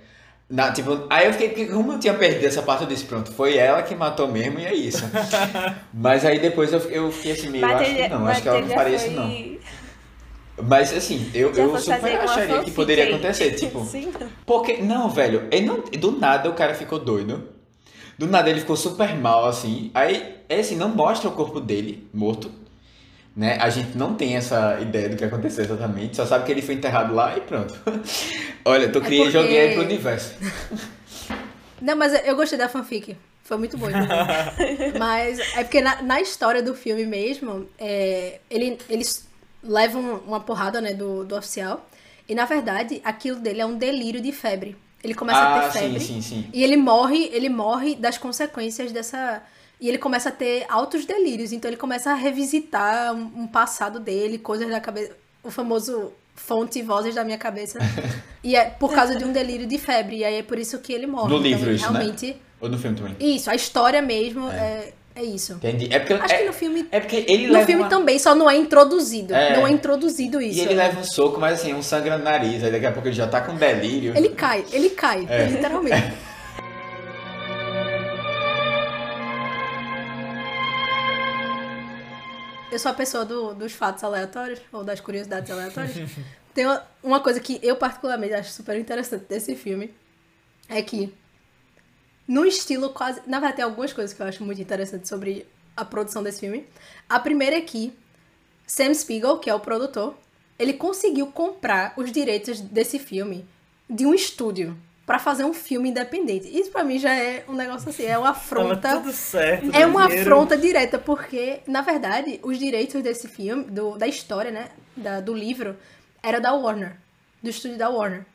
B: Na, tipo, aí eu fiquei, porque como eu tinha perdido essa parte, eu disse, pronto, foi ela que matou mesmo e é isso. Mas aí depois eu, eu fiquei assim, meio, acho que não, acho que ela não faria isso não. Mas assim, eu,
A: Já
B: eu super acharia que poderia acontecer, tipo...
A: Sim.
B: Porque, não, velho, ele não, do nada o cara ficou doido. Do nada ele ficou super mal, assim. Aí, é assim, não mostra o corpo dele morto. Né? A gente não tem essa ideia do que aconteceu exatamente. Só sabe que ele foi enterrado lá e pronto. Olha, tu criei e
D: porque-
B: joguei pro universo.
D: Não, mas eu gostei da fanfic. Foi muito boa. inclusive. mas é porque na, na história do filme mesmo, é, ele, eles levam uma porrada né, do, do oficial. E na verdade, aquilo dele é um delírio de febre. Ele começa a
B: Ah,
D: ter febre.
B: sim, sim, sim.
D: E ele morre, ele morre das consequências dessa. E ele começa a ter altos delírios. Então ele começa a revisitar um, um passado dele, coisas da cabeça. O famoso fonte vozes da minha cabeça. e é por causa de um delírio de febre. E aí é por isso que ele morre.
B: No
D: Então,
B: livro isso, né?
D: realmente.
B: Ou no filme também.
D: Isso, a história mesmo é, é isso.
B: Entendi. É porque,
D: Acho
B: é,
D: que no filme.
B: é porque ele
D: No filme
B: uma...
D: também, só não é introduzido.
B: É.
D: Não é introduzido isso.
B: E ele leva um soco, mas assim, um sangue no nariz. Aí daqui a pouco ele já tá com delírio.
D: Ele cai, ele cai,
B: É.
D: literalmente. Eu sou a pessoa do- dos fatos aleatórios, ou das curiosidades aleatórias. Tem uma, uma coisa que eu particularmente acho super interessante desse filme, é que num estilo quase. Na verdade, tem algumas coisas que eu acho muito interessantes sobre a produção desse filme. A primeira é que Sam Spiegel, que é o produtor, ele conseguiu comprar os direitos desse filme de um estúdio para fazer um filme independente. Isso para mim já é um negócio assim, é uma afronta.
C: Tava tudo certo.
D: É uma
C: dinheiro.
D: afronta direta, porque, na verdade, os direitos desse filme, do, da história, né? Da, do livro, era da Warner. Do estúdio da Warner.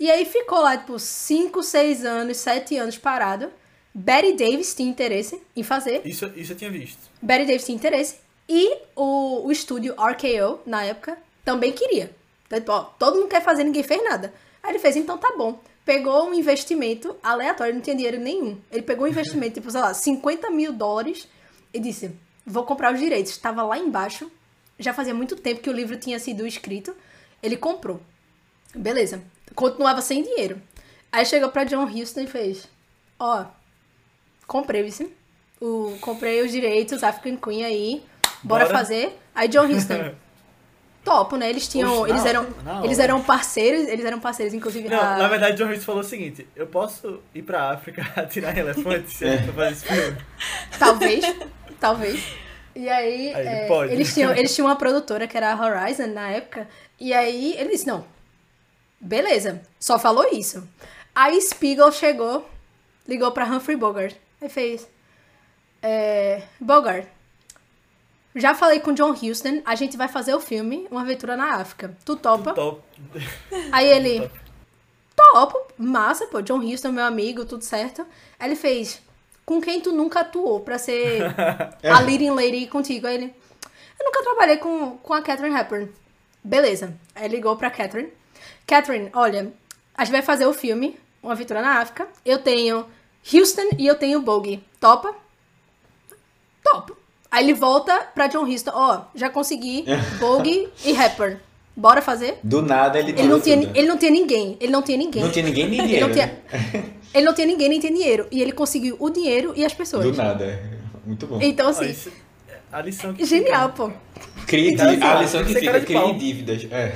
D: E aí ficou lá, tipo, 5, 6 anos, 7 anos parado. Betty Davis tinha interesse em fazer.
C: Isso, isso eu tinha visto.
D: Betty Davis tinha interesse. E o, o estúdio RKO, na época, também queria. Então, tipo, ó, todo mundo quer fazer, ninguém fez nada. Aí ele fez, então tá bom. Pegou um investimento aleatório, não tinha dinheiro nenhum. Ele pegou um investimento, tipo, sei lá, 50 mil dólares e disse, vou comprar os direitos. Estava lá embaixo, já fazia muito tempo que o livro tinha sido escrito. Ele comprou. Beleza. Continuava sem dinheiro. Aí chegou pra John Huston e fez, ó, comprei isso. O, comprei os direitos, African Queen aí. Bora,
C: Bora.
D: fazer. Aí John Huston. Topo, né? Eles tinham.
C: Poxa,
D: eles
C: na
D: eram.
C: na
D: Eles
C: hora.
D: eram parceiros, eles eram parceiros, inclusive.
C: Não,
D: a-
C: na verdade, John Hughes falou o seguinte: eu posso ir pra África atirar elefantes se pra fazer esse filme?
D: Talvez. talvez. E aí,
C: Aí
D: é, eles, tinham, eles tinham uma produtora que era a Horizon na época. E aí ele disse: não. Beleza. Só falou isso. Aí Spiegel chegou, ligou pra Humphrey Bogart. Aí fez. É, Bogart. Já falei com John Huston, a gente vai fazer o filme Uma Aventura na África. Tu topa?
C: Top.
D: Aí ele, topo, massa, pô, John Huston, meu amigo, tudo certo. Aí ele fez, com quem tu nunca atuou pra ser a leading lady contigo? Aí ele, eu nunca trabalhei com, com a Catherine Hepburn. Beleza. Aí ligou pra Catherine. Catherine, olha, a gente vai fazer o filme Uma Aventura na África. Eu tenho Houston e eu tenho Bogie. Topa? Topo. Aí ele volta pra John Huston. Ó, já consegui Bogie e Hepburn. Bora fazer?
B: Do nada ele
D: Ele não, tinha,
B: tudo.
D: ele não tinha ninguém. Ele não tinha ninguém.
B: Não tinha ninguém nem
D: Ele
B: dinheiro.
D: não tinha,
B: né?
D: ele não tinha ninguém nem tinha dinheiro. E ele conseguiu o dinheiro e as pessoas.
B: Do nada. Muito bom.
D: Então,
C: Ó,
D: assim,
C: isso- a lição que
D: genial, pô.
B: Crie
C: Cara de
B: dí- a lição que fica, crie
C: pau.
B: dívidas. É.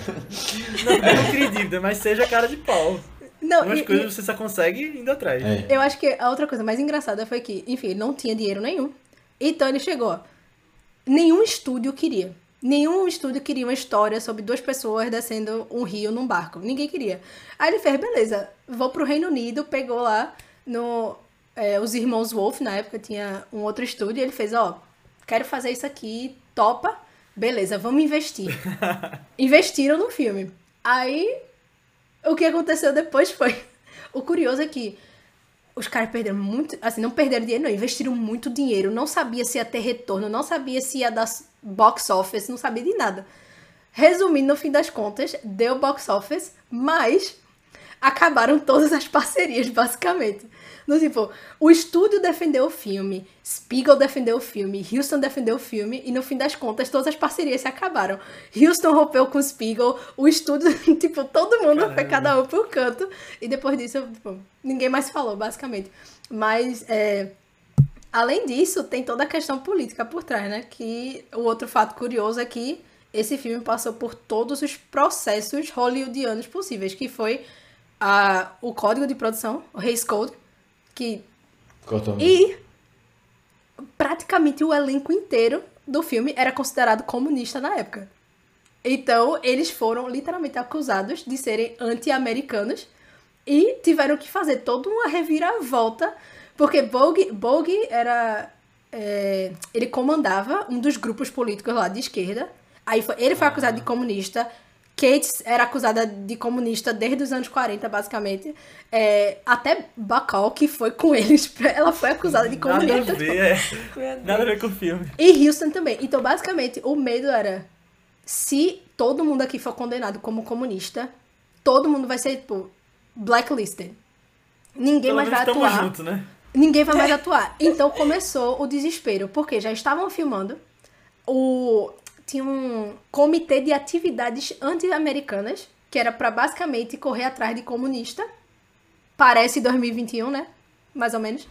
C: Não, não crie dívida, mas seja cara de pau.
D: Não,
C: Umas
D: e-
C: coisas você só consegue indo atrás.
B: É.
D: Eu acho que a outra coisa mais engraçada foi que, enfim, ele não tinha dinheiro nenhum. Então ele chegou. Nenhum estúdio queria. Nenhum estúdio queria uma história sobre duas pessoas descendo um rio num barco. Ninguém queria. Aí ele fez, beleza, vou pro Reino Unido, pegou lá no. é, os irmãos Wolf, na época tinha um outro estúdio, e ele fez, ó, quero fazer isso aqui, topa. Beleza, vamos investir. Investiram no filme. Aí o que aconteceu depois foi. O curioso é que os caras perderam muito. Assim, não perderam dinheiro, não. Investiram muito dinheiro. Não sabia se ia ter retorno, não sabia se ia dar box office, não sabia de nada. Resumindo, no fim das contas, deu box office, mas acabaram todas as parcerias, basicamente. No tipo, o estúdio defendeu o filme, Spiegel defendeu o filme, Houston defendeu o filme, e no fim das contas, todas as parcerias se acabaram. Houston rompeu com o Spiegel, o estúdio, tipo, todo mundo foi cada um por canto, e depois disso, tipo, ninguém mais falou, basicamente. Mas, é, Além disso, tem toda a questão política por trás, né? Que o outro fato curioso é que esse filme passou por todos os processos hollywoodianos possíveis, que foi a, o código de produção, o Hays Code, que e praticamente o elenco inteiro do filme era considerado comunista na época. Então, eles foram literalmente acusados de serem anti-americanos e tiveram que fazer toda uma reviravolta, porque Bogue, Bogue era. é, ele comandava um dos grupos políticos lá de esquerda. Aí foi- ele foi acusado de comunista. Kate era acusada de comunista desde os anos 40, basicamente. É, até Bacall, que foi com eles, ela foi acusada de
C: Nada
D: comunista.
C: a ver, é. Nada a ver com o filme.
D: E Houston também. Então, basicamente, o medo era: se todo mundo aqui for condenado como comunista, todo mundo vai ser, tipo, blacklisted. Ninguém
C: Pelo
D: mais vai atuar.
C: junto, né?
D: Ninguém vai mais atuar. Então começou o desespero, porque já estavam filmando. O tinha um comitê de atividades anti-americanas, que era pra basicamente correr atrás de comunista. Parece 2021, né? Mais ou menos.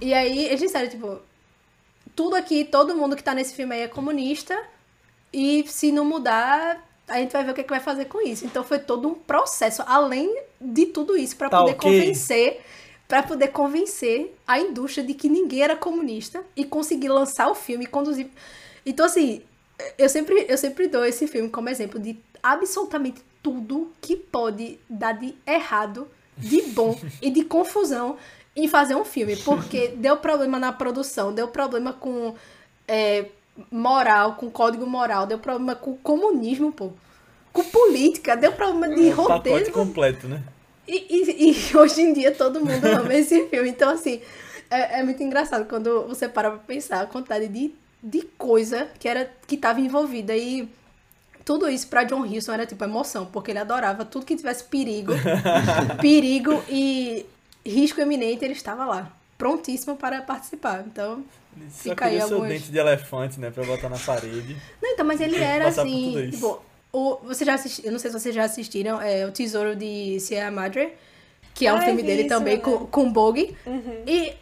D: E aí eles disseram, tipo, tudo aqui, todo mundo que tá nesse filme aí é comunista. E se não mudar, a gente vai ver o que, é que vai fazer com isso. Então foi todo um processo, além de tudo isso, pra
C: Tá
D: poder
C: ok.
D: convencer para poder convencer a indústria de que ninguém era comunista e conseguir lançar o filme e conduzir. Então, assim, eu sempre, eu sempre dou esse filme como exemplo de absolutamente tudo que pode dar de errado, de bom e de confusão em fazer um filme. Porque deu problema na produção, deu problema com é, moral, com código moral, deu problema com comunismo, pô. Com política, deu problema de
C: É um pacote
D: roteiro.
C: completo, né?
D: E, e- e hoje em dia todo mundo ama esse filme. Então, assim, é, é muito engraçado quando você para pra pensar a quantidade de, de coisa que era que tava envolvida. E tudo isso pra John Huston era tipo emoção, porque ele adorava tudo que tivesse perigo, perigo e risco eminente, ele estava lá, prontíssimo para participar. Então,
C: Ele só
D: Fica aí
C: queria seu
D: alguns-
C: dente de elefante, né? Pra botar na parede.
D: Não, então, mas ele era assim. Tipo, o, você já assisti, eu não sei se vocês já assistiram, é O Tesouro de Sierra Madre, que é um
A: Ai,
D: filme dele
A: isso,
D: também
A: né?
D: com, com Bog.
A: Uhum.
D: E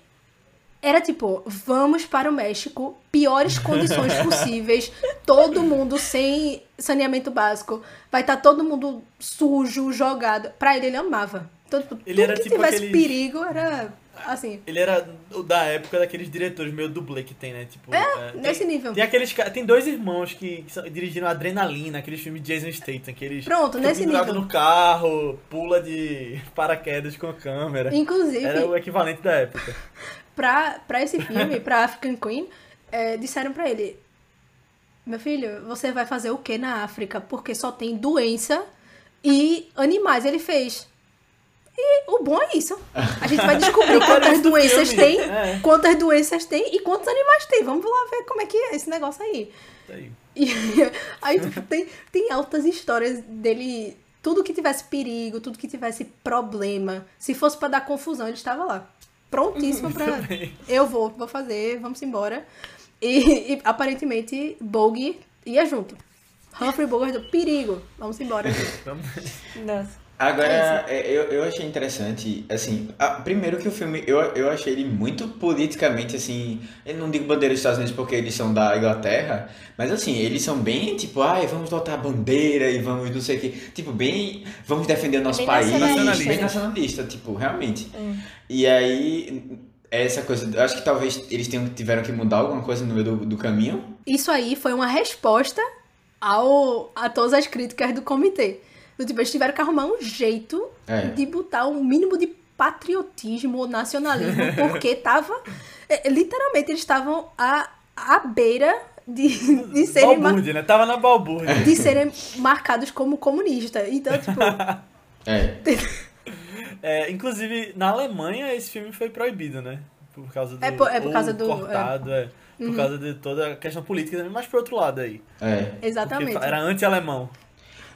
D: era tipo, vamos para o México, piores condições possíveis, todo mundo sem saneamento básico, vai estar todo mundo sujo, jogado. Pra ele, ele amava. Então, tipo,
C: Ele era
D: que
C: tipo
D: tivesse
C: aqueles-
D: perigo era assim.
C: Ele era da época daqueles diretores meio dublê que tem, né? Tipo, é,
D: Nesse
C: tem,
D: nível.
C: Tem aqueles Tem dois irmãos que, que são- dirigiram Adrenalina, aqueles filmes de Jason Statham, que eles
D: Pronto, nesse nível.
C: no carro, pula de paraquedas com a câmera.
D: Inclusive,
C: Era o equivalente da época.
D: pra, pra esse filme, pra African Queen, é, disseram pra ele: Meu filho, você vai fazer o que na África? Porque só tem doença e animais. Ele fez. E o bom é isso. A gente vai descobrir quantas doenças tem,
C: É.
D: quantas doenças tem e quantos animais tem. Vamos lá ver como é que é esse negócio aí.
C: Tá aí.
D: E aí tipo, tem, tem altas histórias dele. Tudo que tivesse perigo, tudo que tivesse problema. Se fosse pra dar confusão, ele estava lá. Prontíssimo pra.
C: bem.
D: Eu vou, vou fazer, vamos embora. E, e, aparentemente Bogey ia junto. Humphrey Bogart do perigo. Vamos embora.
C: Vamos-
A: Nossa.
B: Agora, é, eu, eu achei interessante, assim, a- primeiro que o filme, eu, eu achei ele muito politicamente, assim, eu não digo bandeira dos Estados Unidos porque eles são da Inglaterra, mas assim, eles são bem, tipo, ai, vamos botar a bandeira e vamos não sei o que, tipo, bem, vamos defender o nosso
A: bem
B: país,
A: nacionalista,
B: bem nacionalista, tipo, realmente.
A: Hum.
B: E aí, essa coisa, eu acho que talvez eles tenham, tiveram que mudar alguma coisa no meio do, do caminho,
D: Isso aí foi uma resposta ao, a todas as críticas do comitê. Do tipo, eles tiveram que arrumar um jeito
B: É.
D: de botar um mínimo de patriotismo ou nacionalismo, porque tava. é, Literalmente, eles estavam à, à beira de, de serem mar-
C: Balbúrdia, né? Tava na balbúrdia.
D: de serem marcados como comunistas. Então, tipo,
B: é,
C: É, inclusive, na Alemanha esse filme foi proibido, né? Por causa do.
D: É por- é por causa do- Uhum.
C: Cortado, é. Por causa de toda a questão política também, mas por outro lado aí.
B: é.
D: exatamente.
C: Porque era anti-alemão.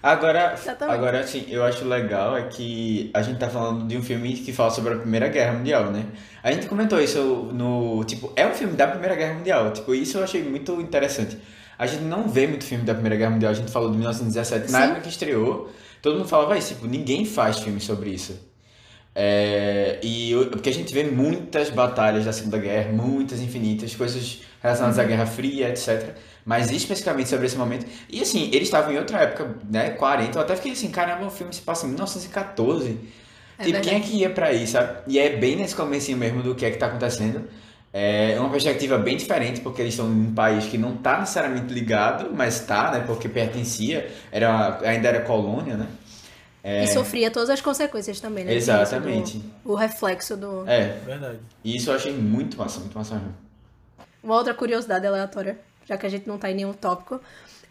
B: Agora,
D: Exatamente.
B: agora assim, eu acho legal é que a gente tá falando de um filme que fala sobre a Primeira Guerra Mundial, né? A gente comentou isso no, tipo, é um filme da Primeira Guerra Mundial, tipo, isso eu achei muito interessante. A gente não vê muito filme da Primeira Guerra Mundial, a gente falou de 1917, na
D: Sim.
B: época que estreou, todo mundo falava isso, tipo, ninguém faz filme sobre isso. É, e porque a gente vê muitas batalhas da Segunda Guerra, muitas infinitas, coisas relacionadas à Guerra Fria, etc. Mas especificamente sobre esse momento. E assim, eles estavam em outra época, né? 40, eu até fiquei assim, caramba, o filme se passa em 1914.
D: É
B: tipo, quem é que ia pra aí, sabe? E é bem nesse comecinho mesmo do que é que tá acontecendo. É uma perspectiva bem diferente, porque eles estão em um país que não tá necessariamente ligado, mas tá, né? Porque pertencia, era, ainda era colônia, né?
D: E sofria todas as consequências também, né?
B: Exatamente.
D: Do- o reflexo do.
B: É,
C: Verdade.
B: e isso eu achei muito massa, muito massa mesmo.
D: Uma outra curiosidade aleatória, já que a gente não tá em nenhum tópico,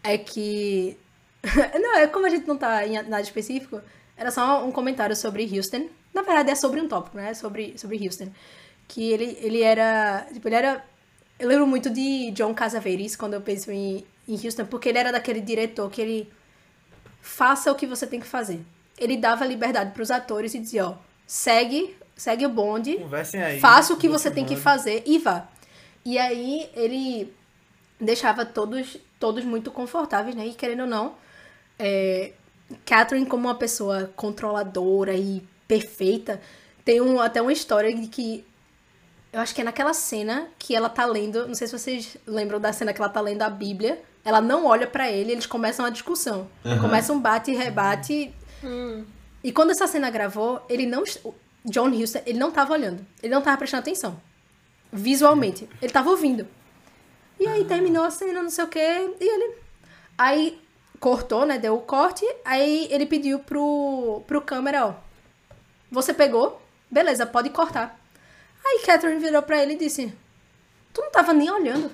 D: é que. não, é como a gente não tá em nada específico, era só um comentário sobre Houston. Na verdade, é sobre um tópico, né? Sobre, sobre Houston. Que ele, ele era. Tipo, ele era. Eu lembro muito de John Casavetes quando eu penso em, em Houston, porque ele era daquele diretor que ele. Faça o que você tem que fazer. Ele dava liberdade pros atores e dizia, ó, segue, segue o bonde,
C: aí.
D: Faça o que você tem que fazer e vá. E aí ele deixava todos, todos muito confortáveis, né? E querendo ou não, é, Catherine como uma pessoa controladora e perfeita, tem um, até uma história de que eu acho que é naquela cena que ela tá lendo, não sei se vocês lembram da cena que ela tá lendo a Bíblia, ela não olha pra ele, eles começam a discussão.
B: Aham.
D: Começa um bate e rebate. E quando essa cena gravou, ele não. John Huston, ele não tava olhando. Ele não tava prestando atenção. Visualmente. Ele tava ouvindo. E aí terminou a cena, não sei o quê. E ele. Aí cortou, né? Deu o corte. Aí ele pediu pro, pro câmera, ó. Você pegou? Beleza, pode cortar. Aí Catherine virou pra ele e disse: Tu não tava nem olhando.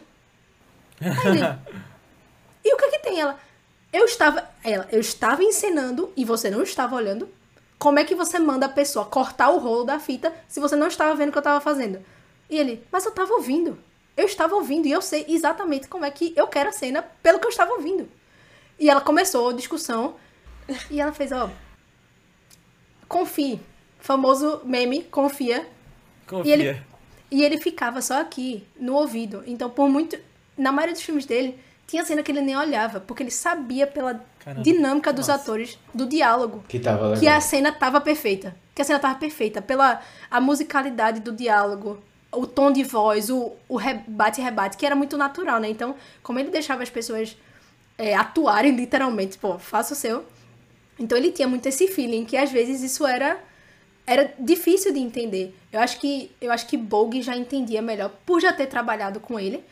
D: Aí ele. e o que que tem? Ela. Eu estava. Ela, eu estava encenando e você não estava olhando. Como é que você manda a pessoa cortar o rolo da fita se você não estava vendo o que eu estava fazendo? E ele, mas eu estava ouvindo. Eu estava ouvindo e eu sei exatamente como é que eu quero a cena pelo que eu estava ouvindo. E ela começou a discussão e ela fez, ó, confie. Famoso meme, confia.
C: Confia.
D: E ele, e ele ficava só aqui, no ouvido. Então, por muito. Na maioria dos filmes dele, tinha cena que ele nem olhava, porque ele sabia pela
C: Caramba.
D: dinâmica dos
C: Nossa.
D: atores, do diálogo,
B: Que
D: que a cena tava perfeita. Que a cena tava perfeita. Pela a musicalidade do diálogo, o tom de voz, o, o rebate e rebate, que era muito natural, né? Então, como ele deixava as pessoas é, atuarem literalmente, pô, faça o seu. Então ele tinha muito esse feeling que às vezes isso era era difícil de entender. Eu acho que eu acho que Bogue já entendia melhor por já ter trabalhado com ele,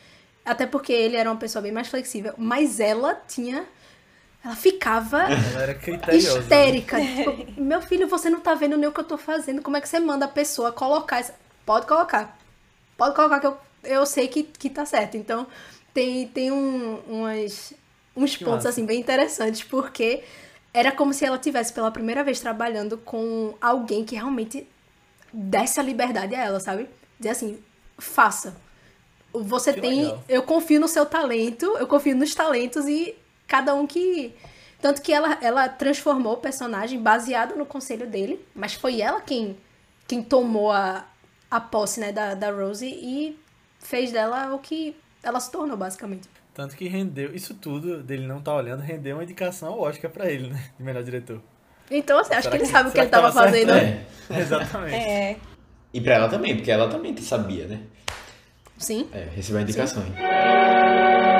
D: até porque ele era uma pessoa bem mais flexível, mas ela tinha ela ficava
C: Ela né?
D: histérica. Tipo, meu filho, você não tá vendo nem o que eu tô fazendo. Como é que você manda a pessoa colocar essa... Pode colocar. Pode colocar que eu, eu sei que, que tá certo. Então, tem, tem um, umas, uns
C: Que
D: pontos,
C: massa.
D: assim, bem interessantes, porque era como se ela tivesse pela primeira vez trabalhando com alguém que realmente desse a liberdade a ela, sabe? Dizer assim, faça. Você
C: Que
D: tem.
C: legal.
D: Eu confio no seu talento, eu confio nos talentos e cada um que. Tanto que ela, ela transformou o personagem baseado no conselho dele, mas foi ela quem, quem tomou a, a posse né, da, da Rose e fez dela o que ela se tornou, basicamente.
C: Tanto que rendeu, isso tudo dele não tá olhando, rendeu uma indicação ao Oscar pra ele, né? De melhor diretor.
D: Então, assim, acho
C: Será
D: que ele
C: que-
D: sabe o que ele
C: que
D: tava fazendo.
B: É.
C: Exatamente.
A: É.
B: E pra ela também, porque ela também sabia, né?
D: Sim.
B: É, recebeu indicações. Minha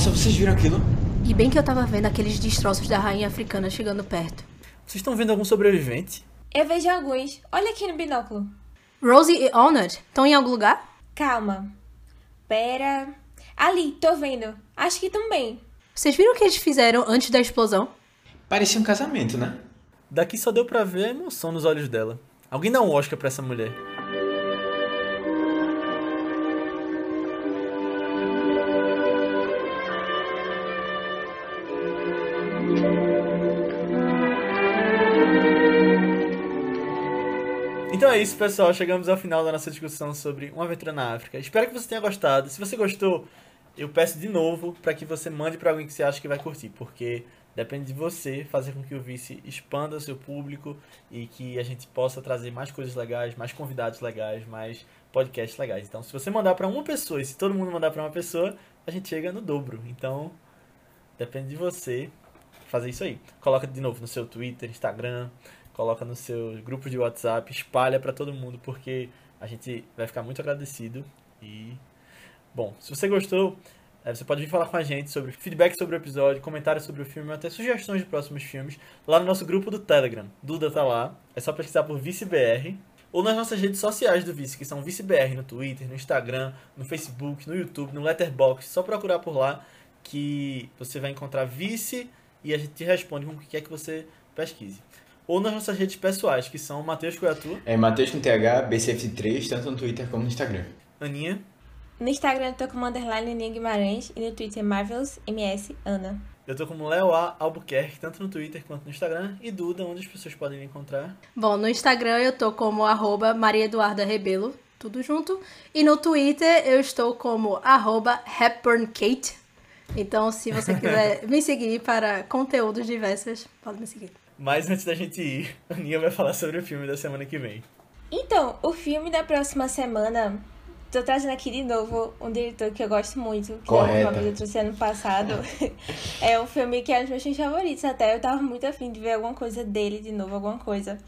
B: nossa, vocês viram aquilo?
D: E bem que eu tava vendo aqueles destroços da rainha africana chegando perto.
C: Vocês estão vendo algum sobrevivente?
A: Eu vejo alguns. Olha aqui no binóculo.
D: Rosie e Honored estão em algum lugar?
A: Calma. Pera. Ali, tô vendo. Acho que também.
D: Vocês viram o que eles fizeram antes da explosão?
B: Parecia um casamento, né?
C: Daqui só deu pra ver a emoção nos olhos dela. Alguém dá um Oscar pra essa mulher. Então é isso, pessoal. Chegamos ao final da nossa discussão sobre Uma Aventura na África. Espero que você tenha gostado. Se você gostou, eu peço de novo para que você mande para alguém que você acha que vai curtir, porque depende de você fazer com que o Vice expanda o seu público e que a gente possa trazer mais coisas legais, mais convidados legais, mais podcasts legais. Então, se você mandar para uma pessoa e se todo mundo mandar para uma pessoa, a gente chega no dobro. Então, depende de você fazer isso aí. Coloca de novo no seu Twitter, Instagram, coloca nos seus grupos de WhatsApp, espalha para todo mundo, porque a gente vai ficar muito agradecido e Bom, se você gostou, eh, você pode vir falar com a gente sobre feedback sobre o episódio, comentários sobre o filme, até sugestões de próximos filmes, lá no nosso grupo do Telegram. Duda tá lá, é só pesquisar por ViceBR, ou nas nossas redes sociais do Vice, que são ViceBR no Twitter, no Instagram, no Facebook, no YouTube, no Letterboxd, só procurar por lá que você vai encontrar Vice e a gente te responde com o que quer que você pesquise. Ou nas nossas redes pessoais, que são Matheus Coiatu,
B: É Matheus com TH, BCF3, tanto no Twitter como no Instagram.
C: Aninha,
A: No Instagram eu tô como underline Aninha Guimarães e no Twitter Marvelous MS Ana.
C: eu tô como Leo A. Albuquerque, tanto no Twitter quanto no Instagram, e Duda, onde as pessoas podem me encontrar.
D: Bom, no Instagram eu tô como arroba Maria Eduarda Rebelo, tudo junto. E no Twitter eu estou como arroba HepburnKate. Então, se você quiser me seguir para conteúdos diversos, pode me seguir.
C: Mas antes da gente ir, a Aninha vai falar sobre o filme da semana que vem.
A: Então, o filme da próxima semana tô trazendo aqui de novo um diretor que eu gosto muito, que
B: Correta.
A: uma vez eu trouxe ano passado. é um filme que é um dos meus filmes favoritos até. Eu tava muito afim de ver alguma coisa dele de novo, alguma coisa.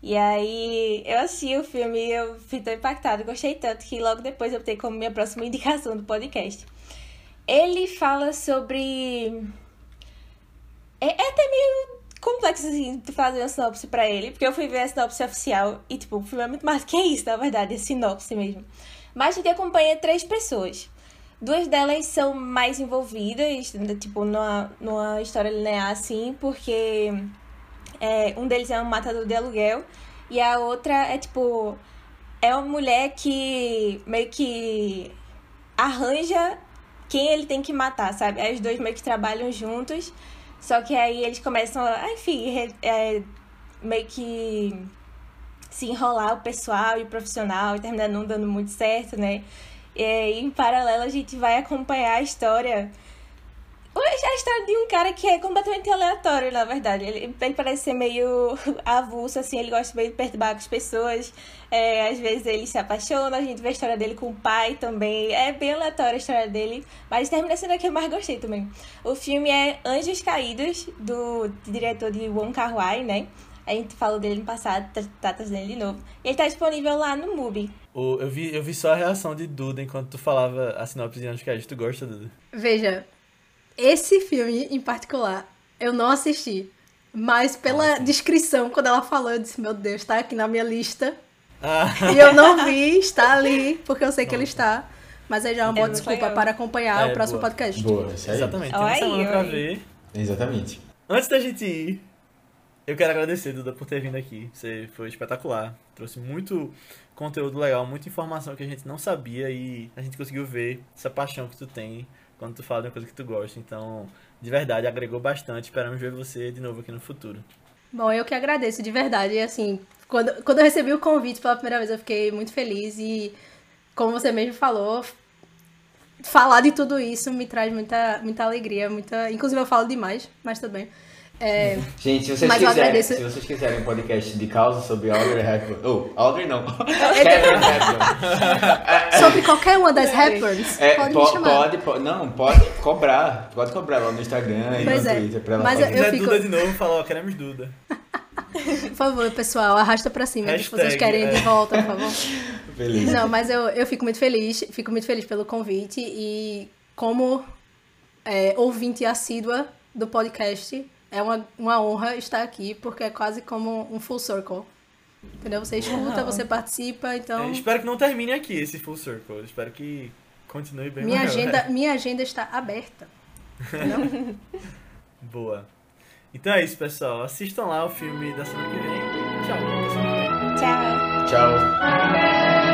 A: E aí eu assisti o filme e eu fui tão impactada, gostei tanto que logo depois eu optei como minha próxima indicação do podcast. Ele fala sobre. É, é até meio complexo, assim, de fazer uma sinopse pra ele, porque eu fui ver a sinopse oficial e, tipo, o filme é muito mais que isso, na verdade, é sinopse mesmo. Mas a gente acompanha três pessoas. Duas delas são mais envolvidas, tipo, numa, numa história linear, assim, porque é, um deles é um matador de aluguel e a outra é, tipo, é uma mulher que meio que arranja quem ele tem que matar, sabe? Aí os dois meio que trabalham juntos, só que aí eles começam a, enfim, re- é, meio que se enrolar o pessoal e o profissional e termina não dando muito certo, né? E aí, em paralelo, a gente vai acompanhar a história. A história de um cara que é completamente aleatório, na verdade. Ele, ele parece ser meio avulso, assim, ele gosta meio de perturbar as pessoas. É, às vezes ele se apaixona, a gente vê a história dele com o pai também. É bem aleatória a história dele, mas termina sendo a que eu mais gostei também. O filme é Anjos Caídos, do diretor de Wong Kar Wai, né? A gente falou dele no passado, tá, trazendo ele de novo. E ele tá disponível lá no MUBI.
C: O- eu, vi, eu vi só a reação de Duda enquanto tu falava a sinopse de Anjos Caídos. Tu gosta, Duda?
D: Veja, esse filme em particular, eu não assisti. Mas pela descrição, quando ela falou, eu disse, meu Deus, tá aqui na minha lista.
C: Ah,
D: E eu não vi, está ali, porque eu sei que ele está. Mas aí já é uma boa
A: muito
D: desculpa para acompanhar
C: É,
D: o próximo
C: boa.
D: podcast.
B: Boa, isso aí.
C: exatamente. Tem uma semana pra
A: oi.
C: ver.
B: Exatamente.
C: Antes da gente ir, eu quero agradecer, Duda, por ter vindo aqui. Você foi espetacular. Trouxe muito conteúdo legal, muita informação que a gente não sabia e a gente conseguiu ver essa paixão que tu tem quando tu fala de uma coisa que tu gosta. Então, de verdade, agregou bastante. Esperamos ver você de novo aqui no futuro.
D: Bom, eu que agradeço, de verdade. E assim, quando, quando eu recebi o convite pela primeira vez, eu fiquei muito feliz. E, como você mesmo falou, falar de tudo isso me traz muita, muita alegria. Muita... Inclusive, eu falo demais, mas tudo bem. É,
B: Gente, se vocês,
D: Mas eu
B: quiserem,
D: agradeço.
B: se vocês quiserem um podcast de causa sobre Audrey Hepburn... Oh, Audrey não. Catherine Hepburn.
D: sobre qualquer uma das Hepburns,
B: É,
D: pode
B: po-
D: me chamar.
B: pode, po- não, pode cobrar. Pode cobrar lá no Instagram e no
D: é,
B: Twitter pra ela
D: mas. Eu
C: Se quiser
D: fico-
C: Duda de novo, fala, ó, queremos Duda.
D: Por favor, pessoal, arrasta pra cima que vocês
C: Hashtag,
D: querem de
C: é.
D: volta, por favor.
B: Beleza.
D: Não, mas eu, eu fico muito feliz, fico muito feliz pelo convite e como é, ouvinte assídua do podcast, é uma, uma honra estar aqui, porque é quase como um full circle. Entendeu? Você escuta, você participa, então
C: É, espero que não termine aqui esse full circle. Espero que continue bem
D: minha
C: maior.
D: agenda, minha agenda está aberta.
C: Boa. Então é isso, pessoal. Assistam lá o filme da semana que vem. Tchau. Até semana que vem.
A: Tchau!
B: Tchau.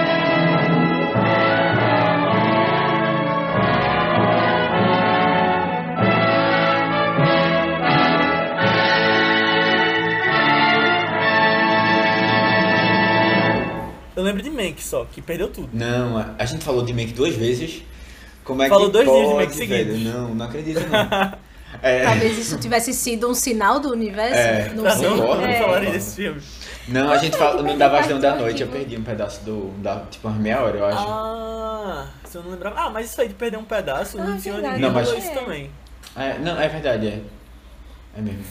C: Eu lembro de Mank só, que perdeu tudo.
B: Não, a, gente falou de Make duas vezes. Como é
C: Falou
B: que
C: dois
B: pode,
C: dias de
B: velho?
C: seguidos.
B: Não, não acredito não. É,
D: Talvez isso tivesse sido um sinal do universo,
B: É,
D: não
C: Pra
D: sei.
C: não, não
A: É.
C: falarem desse filme.
B: não, a gente fala, no da Vastão da Noite, eu perdi um pedaço do. Da, tipo, umas meia hora, eu acho.
C: Ah, se eu não lembrava. Ah, mas isso aí de perder um pedaço,
A: Ah,
C: no de
A: verdade.
B: Não, mas-
C: isso também.
B: É, não, é verdade, é. É mesmo.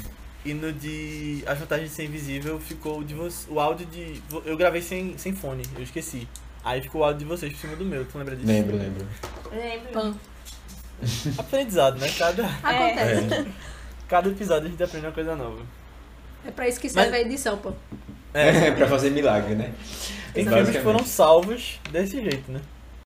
C: E no de As Vantagens de Ser Invisível ficou o de você, o áudio de. Eu gravei sem, sem fone, eu esqueci. Aí ficou o áudio de vocês por cima do meu, tu lembra disso?
B: Lembro, lembro.
A: Lembro.
C: Aprendizado, né? Cada,
D: Acontece.
C: cada episódio a gente aprende uma coisa nova.
D: É pra isso que serve
C: Mas-
D: a edição, pô.
C: É,
B: pra fazer milagre, né?
C: tem filmes foram salvos desse jeito, né?